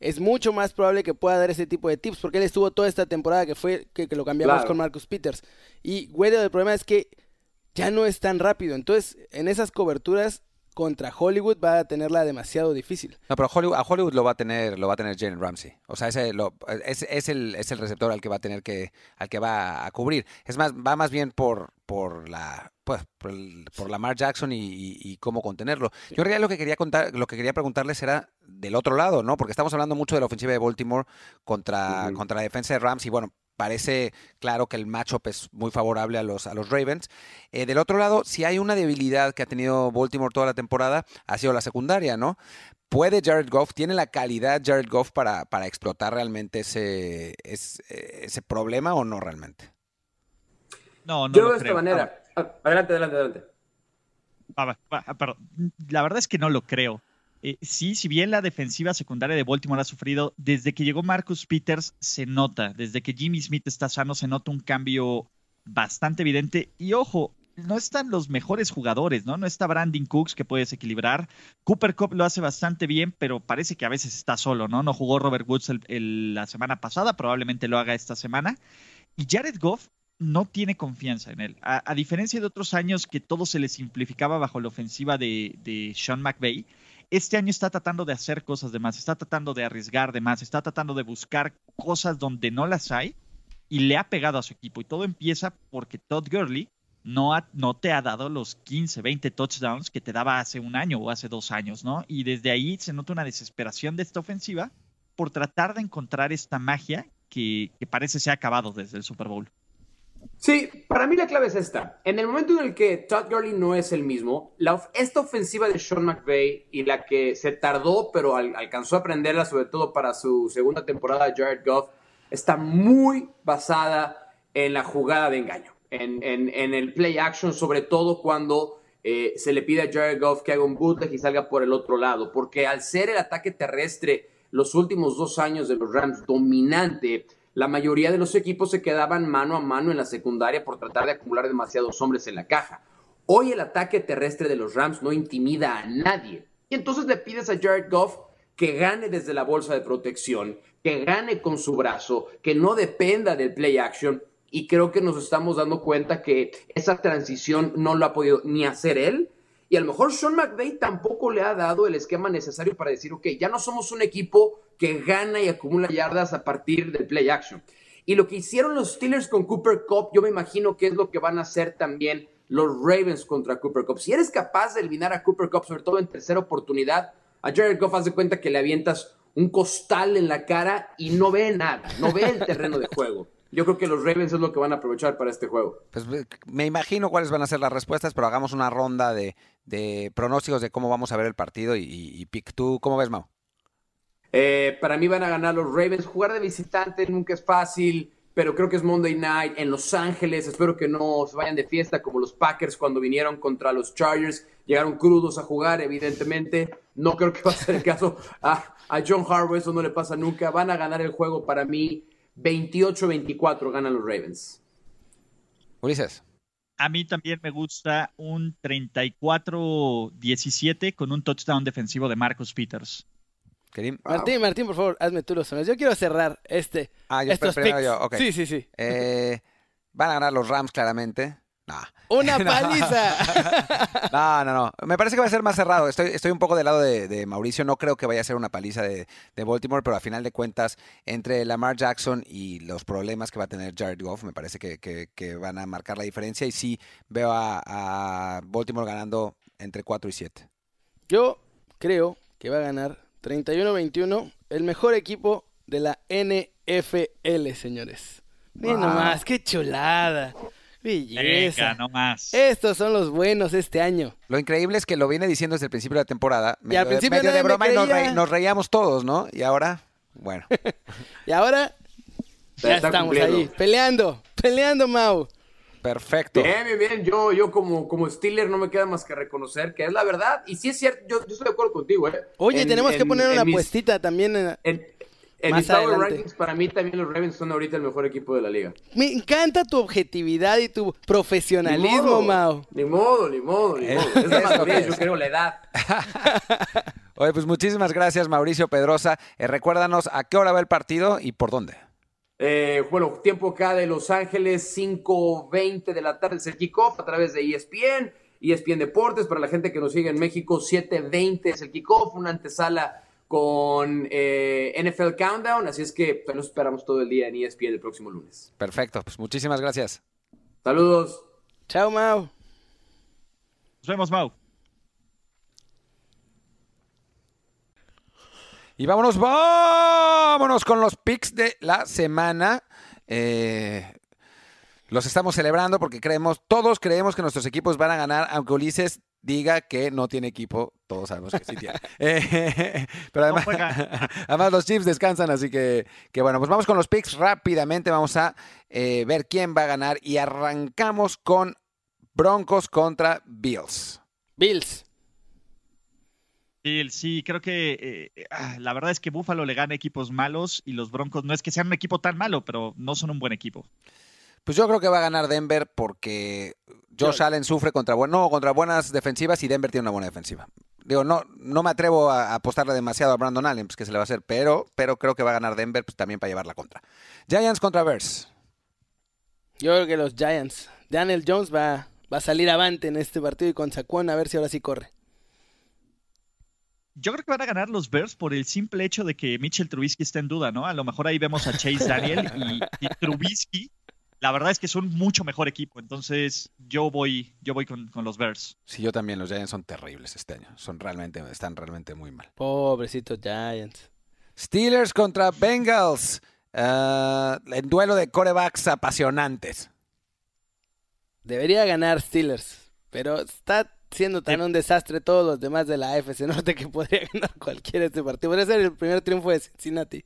es mucho más probable que pueda dar ese tipo de tips, porque él estuvo toda esta temporada que fue que, que lo cambiamos Claro. con Marcus Peters. Y Güero, el problema es que ya no es tan rápido. Entonces, en esas coberturas contra Hollywood va a tenerla demasiado difícil. No, pero Hollywood, a Hollywood lo va a tener, lo va a tener Jalen Ramsey. O sea, ese lo- es, es el, es el receptor al que va a tener que, al que va a cubrir. Es más, va más bien por, por la, pues, por, el- por Lamar Jackson y, y- y cómo contenerlo. Yo en realidad lo que quería contar, lo que quería preguntarles era del otro lado, ¿no? Porque estamos hablando mucho de la ofensiva de Baltimore contra, contra la defensa de Rams y bueno. Parece claro que el matchup es muy favorable a los, a los Ravens. Eh, del otro lado, si hay una debilidad que ha tenido Baltimore toda la temporada, ha sido la secundaria, ¿no? ¿Puede Jared Goff, tiene la calidad Jared Goff para, para explotar realmente ese, ese, ese problema o no realmente? No, no yo lo de esta creo. manera. Ah, Adelante, adelante, adelante. Va, va, ah, perdón. La verdad es que no lo creo. Eh, sí, si bien la defensiva secundaria de Baltimore ha sufrido, desde que llegó Marcus Peters se nota, desde que Jimmy Smith está sano se nota un cambio bastante evidente. Y ojo, no están los mejores jugadores, ¿no? No está Brandon Cooks que puede desequilibrar. Cooper Cup lo hace bastante bien, pero parece que a veces está solo, ¿no? No jugó Robert Woods el- la semana pasada, probablemente lo haga esta semana. Y Jared Goff no tiene confianza en él. A, a diferencia de otros años que todo se le simplificaba bajo la ofensiva de, de Sean McVay, este año está tratando de hacer cosas de más, está tratando de arriesgar de más, está tratando de buscar cosas donde no las hay y le ha pegado a su equipo. Y todo empieza porque Todd Gurley no, no te ha dado los 15, 20 touchdowns que te daba hace un año o hace dos años, ¿no? Y desde ahí se nota una desesperación de esta ofensiva por tratar de encontrar esta magia que, que parece se ha acabado desde el Super Bowl. Sí, para mí la clave es esta. En el momento en el que Todd Gurley no es el mismo, la esta ofensiva de Sean McVay y la que se tardó, pero al- alcanzó a aprenderla, sobre todo para su segunda temporada Jared Goff, está muy basada en la jugada de engaño, en, en- en el play action, sobre todo cuando eh, se le pide a Jared Goff que haga un bootleg y salga por el otro lado, porque al ser el ataque terrestre los últimos dos años de los Rams dominante, la mayoría de los equipos se quedaban mano a mano en la secundaria por tratar de acumular demasiados hombres en la caja. Hoy el ataque terrestre de los Rams no intimida a nadie. Y entonces le pides a Jared Goff que gane desde la bolsa de protección, que gane con su brazo, que no dependa del play action. Y creo que nos estamos dando cuenta que esa transición no lo ha podido ni hacer él. Y a lo mejor Sean McVay tampoco le ha dado el esquema necesario para decir, ok, ya no somos un equipo que gana y acumula yardas a partir del play action. Y lo que hicieron los Steelers con Cooper Cup, yo me imagino que es lo que van a hacer también los Ravens contra Cooper Cup. Si eres capaz de eliminar a Cooper Cup, sobre todo en tercera oportunidad, a Jared Goff hace cuenta que le avientas un costal en la cara y no ve nada, no ve el terreno de juego. Yo creo que los Ravens es lo que van a aprovechar para este juego. Pues eh, me imagino cuáles van a ser las respuestas, pero hagamos una ronda de, de pronósticos de cómo vamos a ver el partido y, y, y pick. ¿Tú cómo ves, Mau? Eh, para mí van a ganar los Ravens. Jugar de visitante nunca es fácil, pero creo que es Monday Night en Los Ángeles. Espero que no se vayan de fiesta como los Packers cuando vinieron contra los Chargers. Llegaron crudos a jugar, evidentemente. No creo que (laughs) va a ser el caso a, a John Harbaugh. Eso no le pasa nunca. Van a ganar el juego para mí. 28-24 ganan los Ravens. Ulises. A mí también me gusta un 34-17 con un touchdown defensivo de Marcus Peters. Kerim. Martín, Martín, por favor, hazme tú los honores. Yo quiero cerrar este. Ah, yo estos primero picks. yo, ok. Sí, sí, sí. Eh, van a ganar los Rams, claramente. Nah. (laughs) ¡Una (laughs) paliza! (laughs) No, no, no. Me parece que va a ser más cerrado. Estoy, estoy un poco del lado de, de Mauricio. No creo que vaya a ser una paliza de, de Baltimore, pero a final de cuentas, entre Lamar Jackson y los problemas que va a tener Jared Goff, me parece que, que- que van a marcar la diferencia. Y sí veo a, a Baltimore ganando entre 4 y 7. Yo creo que va a ganar 31-21 el mejor equipo de la NFL, señores. Miren Wow. nomás, qué chulada. Belleza. Venga, no más. Estos son los buenos este año. Lo increíble es que lo viene diciendo desde el principio de la temporada. Y al medio de- principio medio de nadie me broma y nos, reíamos todos, ¿no? Y ahora, bueno. (laughs) Y ahora ya estamos cumpliendo. ahí, peleando, peleando, Mau. Perfecto. Bien, bien, bien. Yo, yo como, como Steeler no me queda más que reconocer que es la verdad. Y sí es cierto, yo, yo estoy de acuerdo contigo, ¿eh? Oye, En- tenemos que poner una mis- puestita también. en- En, en Más mis Power. Rankings, para mí también los Ravens son ahorita el mejor equipo de la liga. Me encanta tu objetividad y tu Ni profesionalismo, modo, Mau. Ni modo, ni modo, ni Es- modo. Es la es lo madurez, que yo creo, la edad. (laughs) Oye, pues muchísimas gracias, Mauricio Pedrosa. Eh, recuérdanos a qué hora va el partido y por dónde. Eh, bueno, tiempo acá de Los Ángeles, 5.20 de la tarde es el kickoff a través de ESPN, ESPN Deportes, para la gente que nos sigue en México, 7.20 es el kickoff, una antesala con eh, NFL Countdown, así es que pues, nos esperamos todo el día en ESPN el próximo lunes. Perfecto, pues muchísimas gracias. Saludos. Chao, Mau. Nos vemos, Mau. Y vámonos, vámonos con los picks de la semana. Eh, los estamos celebrando porque creemos, todos creemos que nuestros equipos van a ganar, aunque Ulises diga que no tiene equipo, todos sabemos que sí tiene. (laughs) Eh, pero (laughs) además, los Chiefs descansan, así que, que bueno, pues vamos con los picks rápidamente, vamos a eh, ver quién va a ganar y arrancamos con Broncos contra Bills. Bills. Sí, creo que eh, ah, la verdad es que Buffalo le gana equipos malos y los Broncos no es que sean un equipo tan malo, pero no son un buen equipo. Pues yo creo que va a ganar Denver porque Josh Allen sufre contra, no, contra buenas defensivas y Denver tiene una buena defensiva. Digo, no, no me atrevo a apostarle demasiado a Brandon Allen, pues que se le va a hacer, pero, pero creo que va a ganar Denver pues, también para llevar la contra. Giants contra Bears. Yo creo que los Giants. Daniel Jones va, va a salir avante en este partido y con Saquon a ver si ahora sí corre. Yo creo que van a ganar los Bears por el simple hecho de que Mitchell Trubisky está en duda, ¿no? A lo mejor ahí vemos a Chase Daniel y, y Trubisky la verdad es que son mucho mejor equipo. Entonces, yo voy, yo voy con, con los Bears. Sí, yo también. Los Giants son terribles este año. Son realmente, están realmente muy mal. Pobrecitos Giants. Steelers contra Bengals. Ah, en duelo de corebacks apasionantes. Debería ganar Steelers, pero está siendo tan un desastre todos los demás de la AFC Norte que (laughs) podría ganar cualquiera este partido. Podría ser el primer triunfo de Cincinnati.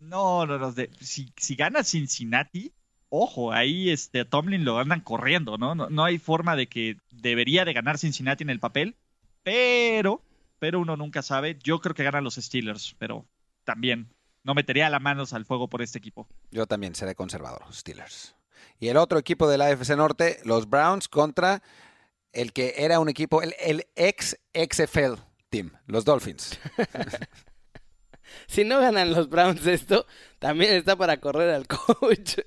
No, no, no. de- si, si gana Cincinnati, ojo, ahí este Tomlin lo andan corriendo, ¿no? ¿no? No hay forma de que debería de ganar Cincinnati en el papel, pero, pero uno nunca sabe. Yo creo que ganan los Steelers, pero también no metería las manos al fuego por este equipo. Yo también seré conservador, Steelers. Y el otro equipo de la AFC Norte, los Browns contra el que era un equipo, el, el ex XFL team, los Dolphins. (laughs) Si no ganan los Browns esto, también está para correr al (laughs) coach.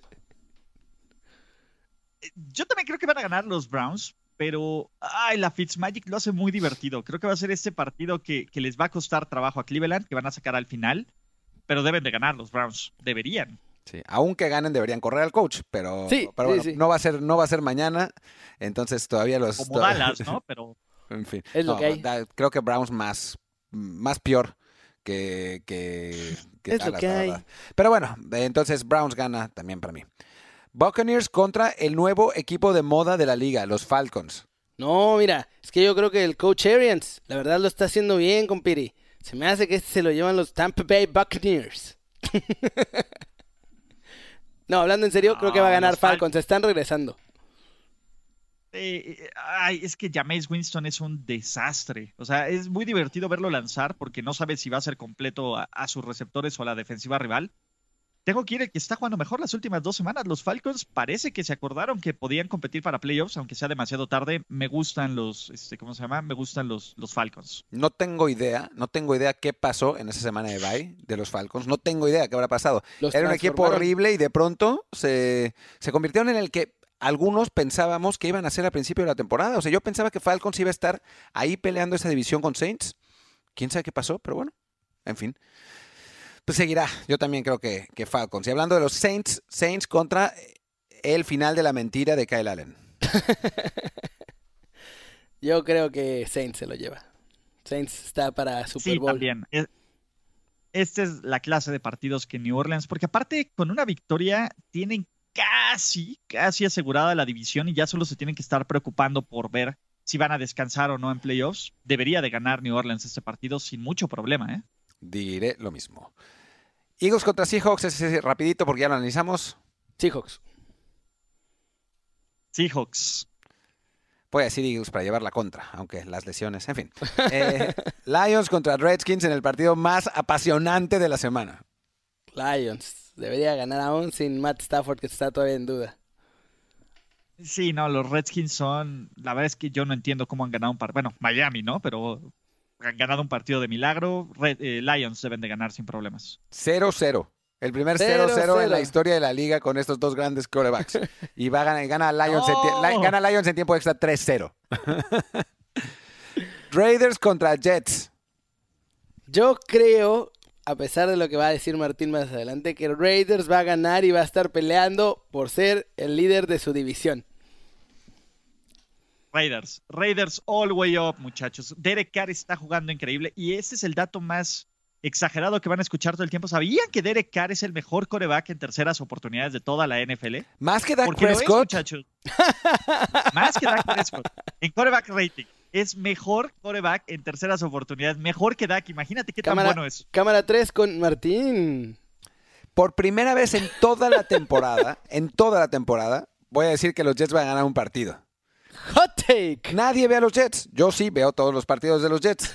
Yo también creo que van a ganar los Browns, pero ay, la Fitzmagic lo hace muy divertido. Creo que va a ser este partido que, que les va a costar trabajo a Cleveland, que van a sacar al final, pero deben de ganar los Browns. Deberían. Sí, aunque ganen deberían correr al coach, pero, Sí, pero sí, bueno, sí. no va a ser no va a ser mañana, entonces todavía los Como to- Dallas, ¿no? (laughs) Pero En fin, Es lo no, que hay. da- creo que Browns más más peor que que, que Es lo que hay. Pero bueno, entonces Browns gana también para mí. Buccaneers contra el nuevo equipo de moda de la liga, los Falcons. No, mira, es que yo creo que el coach Arians, la verdad lo está haciendo bien con Piri. Se me hace que este se lo llevan los Tampa Bay Buccaneers. (laughs) no, hablando en serio, creo que va a ganar Falcons. Se están regresando. Eh, ay, es que Jameis Winston es un desastre. O sea, es muy divertido verlo lanzar porque no sabes si va a ser completo a, a sus receptores o a la defensiva rival. Tengo que ir el que está jugando mejor las últimas dos semanas. Los Falcons parece que se acordaron que podían competir para playoffs, aunque sea demasiado tarde. Me gustan los, este, ¿cómo se llama? Me gustan los, los Falcons. No tengo idea, no tengo idea qué pasó en esa semana de bye de los Falcons. No tengo idea qué habrá pasado. Los Era un equipo horrible y de pronto se, se convirtieron en el que algunos pensábamos que iban a ser al principio de la temporada. O sea, yo pensaba que Falcons iba a estar ahí peleando esa división con Saints. ¿Quién sabe qué pasó? Pero bueno, en fin. Pues seguirá. Yo también creo que, que Falcons. Y hablando de los Saints, Saints contra el final de la mentira de Kyle Allen. (laughs) Yo creo que Saints se lo lleva. Saints está para Super Sí, Bowl. también. Es- Esta es la clase de partidos que New Orleans, porque aparte con una victoria tienen casi, casi asegurada la división y ya solo se tienen que estar preocupando por ver si van a descansar o no en playoffs. Debería de ganar New Orleans este partido sin mucho problema, ¿eh? Diré lo mismo. Eagles contra Seahawks, ese es rapidito porque ya lo analizamos. Seahawks. Seahawks. Voy a decir Eagles para llevar la contra, aunque las lesiones, en fin. Eh, (laughs) Lions contra Redskins en el partido más apasionante de la semana. Lions. Debería ganar aún sin Matt Stafford, que está todavía en duda. Sí, no, los Redskins son. La verdad es que yo no entiendo cómo han ganado un partido. Bueno, Miami, ¿no? Pero ganado un partido de milagro. Red- eh, Lions deben de ganar sin problemas. 0-0. El primer 0-0. 0-0 en la historia de la liga con estos dos grandes quarterbacks. Y va a ganar, gana, Lions en, gana Lions en tiempo extra 3-0. Raiders contra Jets. Yo creo, a pesar de lo que va a decir Martín más adelante, que Raiders va a ganar y va a estar peleando por ser el líder de su división. Raiders. Raiders all way up, muchachos. Derek Carr está jugando increíble y este es el dato más exagerado que van a escuchar todo el tiempo. ¿Sabían que Derek Carr es el mejor coreback en terceras oportunidades de toda la NFL? Más que Dak es, Prescott. muchachos. Más que Dak Prescott. En coreback rating. Es mejor coreback en terceras oportunidades. Mejor que Dak. Imagínate qué tan bueno es. cámara 3 con Martín. Por primera vez en toda la temporada, en toda la temporada, voy a decir que los Jets van a ganar un partido. Hot take. Nadie ve a los Jets. Yo sí veo todos los partidos de los Jets.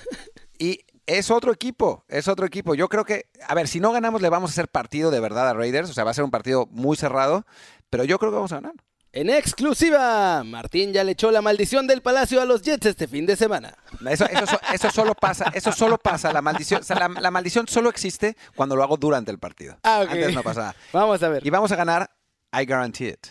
Y es otro equipo, es otro equipo. Yo creo que, a ver, si no ganamos le vamos a hacer partido de verdad a Raiders. O sea, va a ser un partido muy cerrado, pero yo creo que vamos a ganar. En exclusiva, Martín ya le echó la maldición del palacio a los Jets este fin de semana. Eso, eso, so- eso solo pasa, eso solo pasa. La maldición, o sea, la, la maldición solo existe cuando lo hago durante el partido. Ah, ok. Antes no pasa nada. Vamos a ver. Y vamos a ganar, I guarantee it.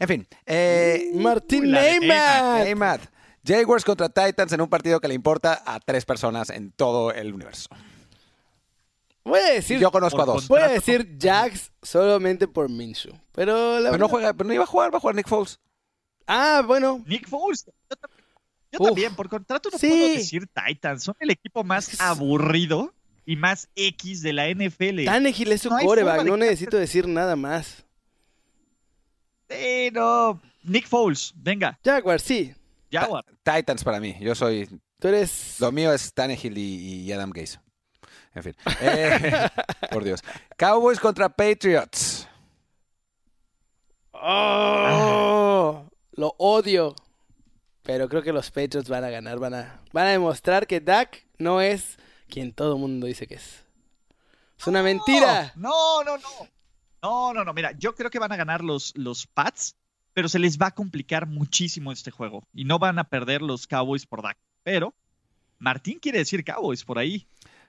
En fin, eh, Martín la de Neymar. Neymar. Jaguars contra Titans en un partido que le importa a tres personas en todo el universo. Voy a decir, Yo conozco a dos. voy a decir Jags solamente por Minshew. Pero la Pero no juega, pero no iba a jugar, va a jugar Nick Foles. Ah, bueno. Nick Foles. Yo, también- yo también, por contrato no Sí. puedo decir Titans. Son el equipo más aburrido y más X de la NFL. Tannehill es su No coreback, no necesito decir nada más. Sí, no. Nick Foles, venga, Jaguar, sí. Jaguar. Titans para mí. Yo soy. Tú eres... Lo mío es Tannehill y, y Adam Gase. En fin. Eh, (laughs) por Dios. Cowboys contra Patriots. ¡Oh! Lo odio. Pero creo que los Patriots van a ganar. Van a, van a demostrar que Dak no es quien todo el mundo dice que es. Es una mentira. No, no, no. No, no, no. Mira, yo creo que van a ganar los, los Pats, pero se les va a complicar muchísimo este juego. Y no van a perder los Cowboys por Dak. Pero Martín quiere decir Cowboys por ahí.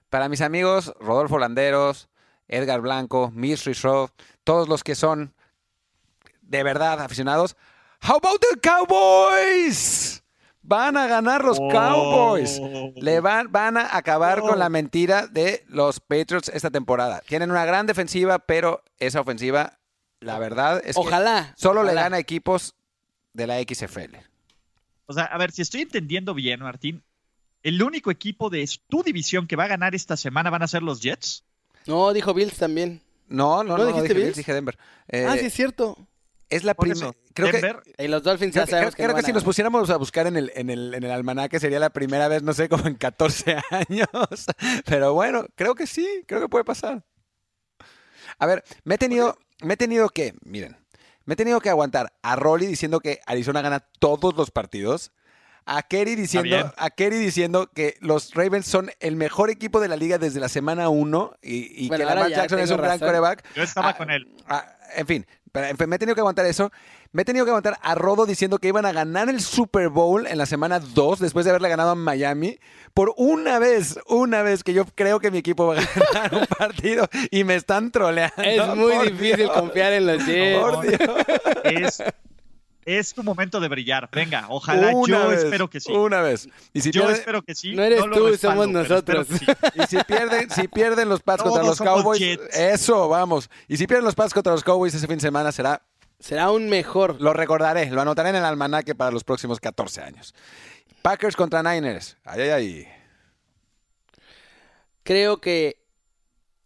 Para mis amigos, Rodolfo Landeros, Edgar Blanco, Mystery Show, todos los que son de verdad aficionados. How about the Cowboys? Van a ganar los Cowboys. Oh. Le van, van a acabar Oh. con la mentira de los Patriots esta temporada. Tienen una gran defensiva, pero esa ofensiva, la verdad es que Ojalá. solo le ojalá. gana a equipos de la XFL. O sea, a ver, si estoy entendiendo bien, Martín, el único equipo de tu división que va a ganar esta semana van a ser los Jets. No, dijo Bills también. No, no, ¿No no, no, dijiste dije, Bills, Bills? dije Denver. Eh, ah, sí, es cierto. Es la primera. Creo que, Y los Dolphins Creo ya que, sabemos creo- creo que, que si nos pusiéramos a buscar en el, en, el, en el almanaque sería la primera vez, no sé, como en 14 (laughs) años. Pero bueno, creo que sí, creo que puede pasar. A ver, me he tenido, me he tenido que, miren, me he tenido que aguantar a Rolly diciendo que Arizona gana todos los partidos. A Kerry diciendo, a Kerry diciendo que los Ravens son el mejor equipo de la liga desde la semana 1 y, y Bueno, que Lamar Jackson es un gran razón. quarterback. yo estaba Ah, con él. Ah, en fin, pero, en fin, me he tenido que aguantar eso. Me he tenido que aguantar a Rodo diciendo que iban a ganar el Super Bowl en la semana 2 después de haberle ganado a Miami. Por una vez, una vez que yo creo que mi equipo va a (laughs) ganar un partido y me están troleando. Es muy difícil Dios. confiar en los Jets. Por Dios. Es, es tu momento de brillar. Venga, ojalá. Una yo vez, espero que sí. Una vez. Y si Yo pierde- espero que sí. No eres tú, respaldo, somos nosotros. sí. (laughs) Y si pierden, si pierden los Pats Todos contra los Cowboys, Jets. eso, vamos. Y si pierden los Pats contra los Cowboys ese fin de semana será, Será un mejor. lo recordaré, lo anotaré en el almanaque para los próximos 14 años. Packers contra Niners. Ay, ay, ay. Creo que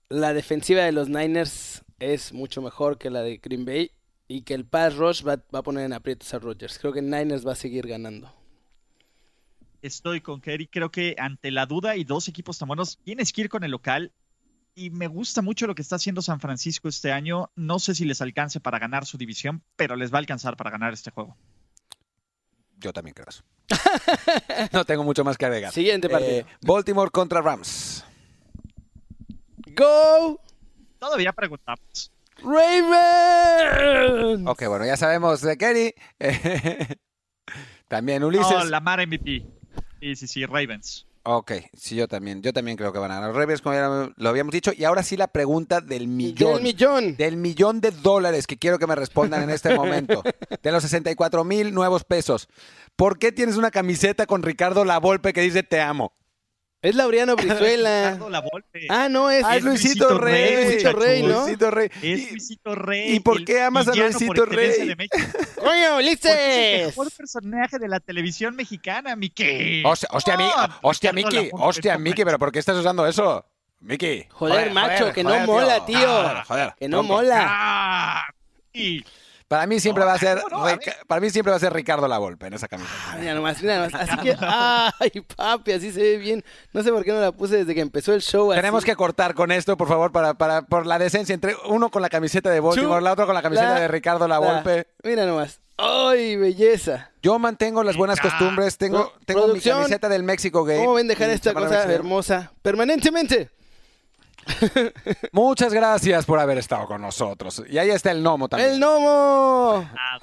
la defensiva de los Niners es mucho mejor que la de Green Bay y que el pass rush va, va a poner en aprietos a Rodgers. Creo que Niners va a seguir ganando. Estoy con Kerry. Creo que ante la duda y dos equipos tan buenos, tienes que ir con el local. Y me gusta mucho lo que está haciendo San Francisco este año. No sé si les alcance para ganar su división, pero les va a alcanzar para ganar este juego. Yo también creo eso. (laughs) no tengo mucho más que agregar. Siguiente partido. Eh, Baltimore contra Rams. ¡Go! Todavía preguntamos. ¡Ravens! Ok, bueno, ya sabemos de Kerry. (laughs) también Ulises. No, Lamar MVP. Sí, sí, sí, Ravens. Ok, sí, yo también. Yo también creo que van a ganar los Ravens, como ya lo habíamos dicho. Y ahora sí la pregunta del millón. Del millón. Del millón de dólares que quiero que me respondan en este momento. (laughs) De los 64 mil nuevos pesos. ¿Por qué tienes una camiseta con Ricardo Lavolpe que dice te amo? Es Laureano (laughs) Brizuela. Lavolpe. ah, no, es, Ah, es Luisito Rey. Luisito Rey, ¿no? Luisito Rey. Es Y- Luisito Rey. ¿y por el qué amas a Luisito (laughs) por Rey? ¡Coño, Porque es el Ulises! mejor personaje de la televisión mexicana, Miki. Hostia, hostia, mi- hostia, Miki, hostia, Miki, pero ¿por qué estás usando eso? Miki. Joder, macho, que no mola, tío. Joder, joder, Que no mola. Ah, y Para mí siempre No, va a ser para mí siempre va a ser Ricardo Lavolpe en esa camisa. Ah, Mira nomás, mira nomás. Así que, ay, papi, así se ve bien. No sé por qué no la puse desde que empezó el show. así. Tenemos que cortar con esto, por favor, para, para por la decencia entre uno con la camiseta de Baltimore, Chu- la otra con la camiseta la- de Ricardo Lavolpe. Mira nomás. ¡Ay, belleza! Yo mantengo las buenas Venga. costumbres, tengo, tengo mi camiseta del México Game. ¿Cómo ven dejar esta cosa hermosa permanentemente? Muchas gracias por haber estado con nosotros. Y ahí está el gnomo también. ¡El gnomo! ah,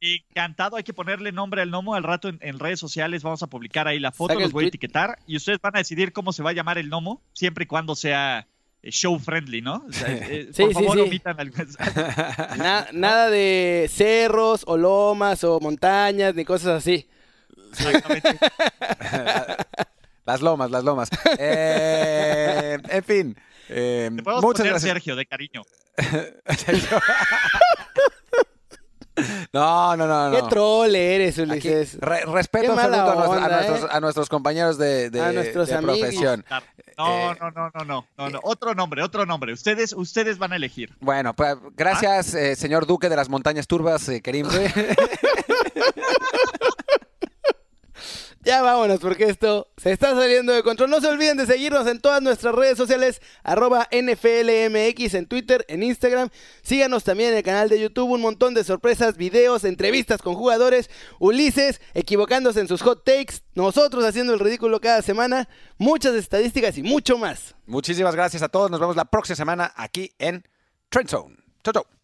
encantado, hay que ponerle nombre al gnomo. Al rato en, en redes sociales vamos a publicar ahí la foto, los voy a etiquetar y ustedes van a decidir cómo se va a llamar el gnomo, siempre y cuando sea eh, show friendly, ¿no? O sea, eh, (laughs) Sí, por sí, favor, sí. omitan algo. (laughs) Na- nada de cerros o lomas o montañas ni cosas así. Exactamente. (laughs) Las lomas, las lomas. Eh, en fin, Eh, Te podemos muchas poner gracias. Sergio, de cariño. No, (laughs) no, no, no. Qué troll eres, Aquí, Ulises. re- respeto absoluto a, nuestros- a nuestros, ¿eh? a nuestros compañeros de, de- A nuestros de amigos. profesión. No, Eh, no, no, no, no, no, no. Otro nombre, otro nombre. Ustedes, ustedes van a elegir. Bueno, pues gracias, eh, señor Duque de las Montañas Turbas, eh, Kerimbe. (laughs) Ya vámonos porque esto se está saliendo de control. No se olviden de seguirnos en todas nuestras redes sociales, arroba NFLMX en Twitter, en Instagram. Síganos también en el canal de YouTube, un montón de sorpresas, videos, entrevistas con jugadores, Ulises equivocándose en sus hot takes, nosotros haciendo el ridículo cada semana, muchas estadísticas y mucho más. Muchísimas gracias a todos. Nos vemos la próxima semana aquí en Trend Zone. Chau, chau.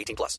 18 plus.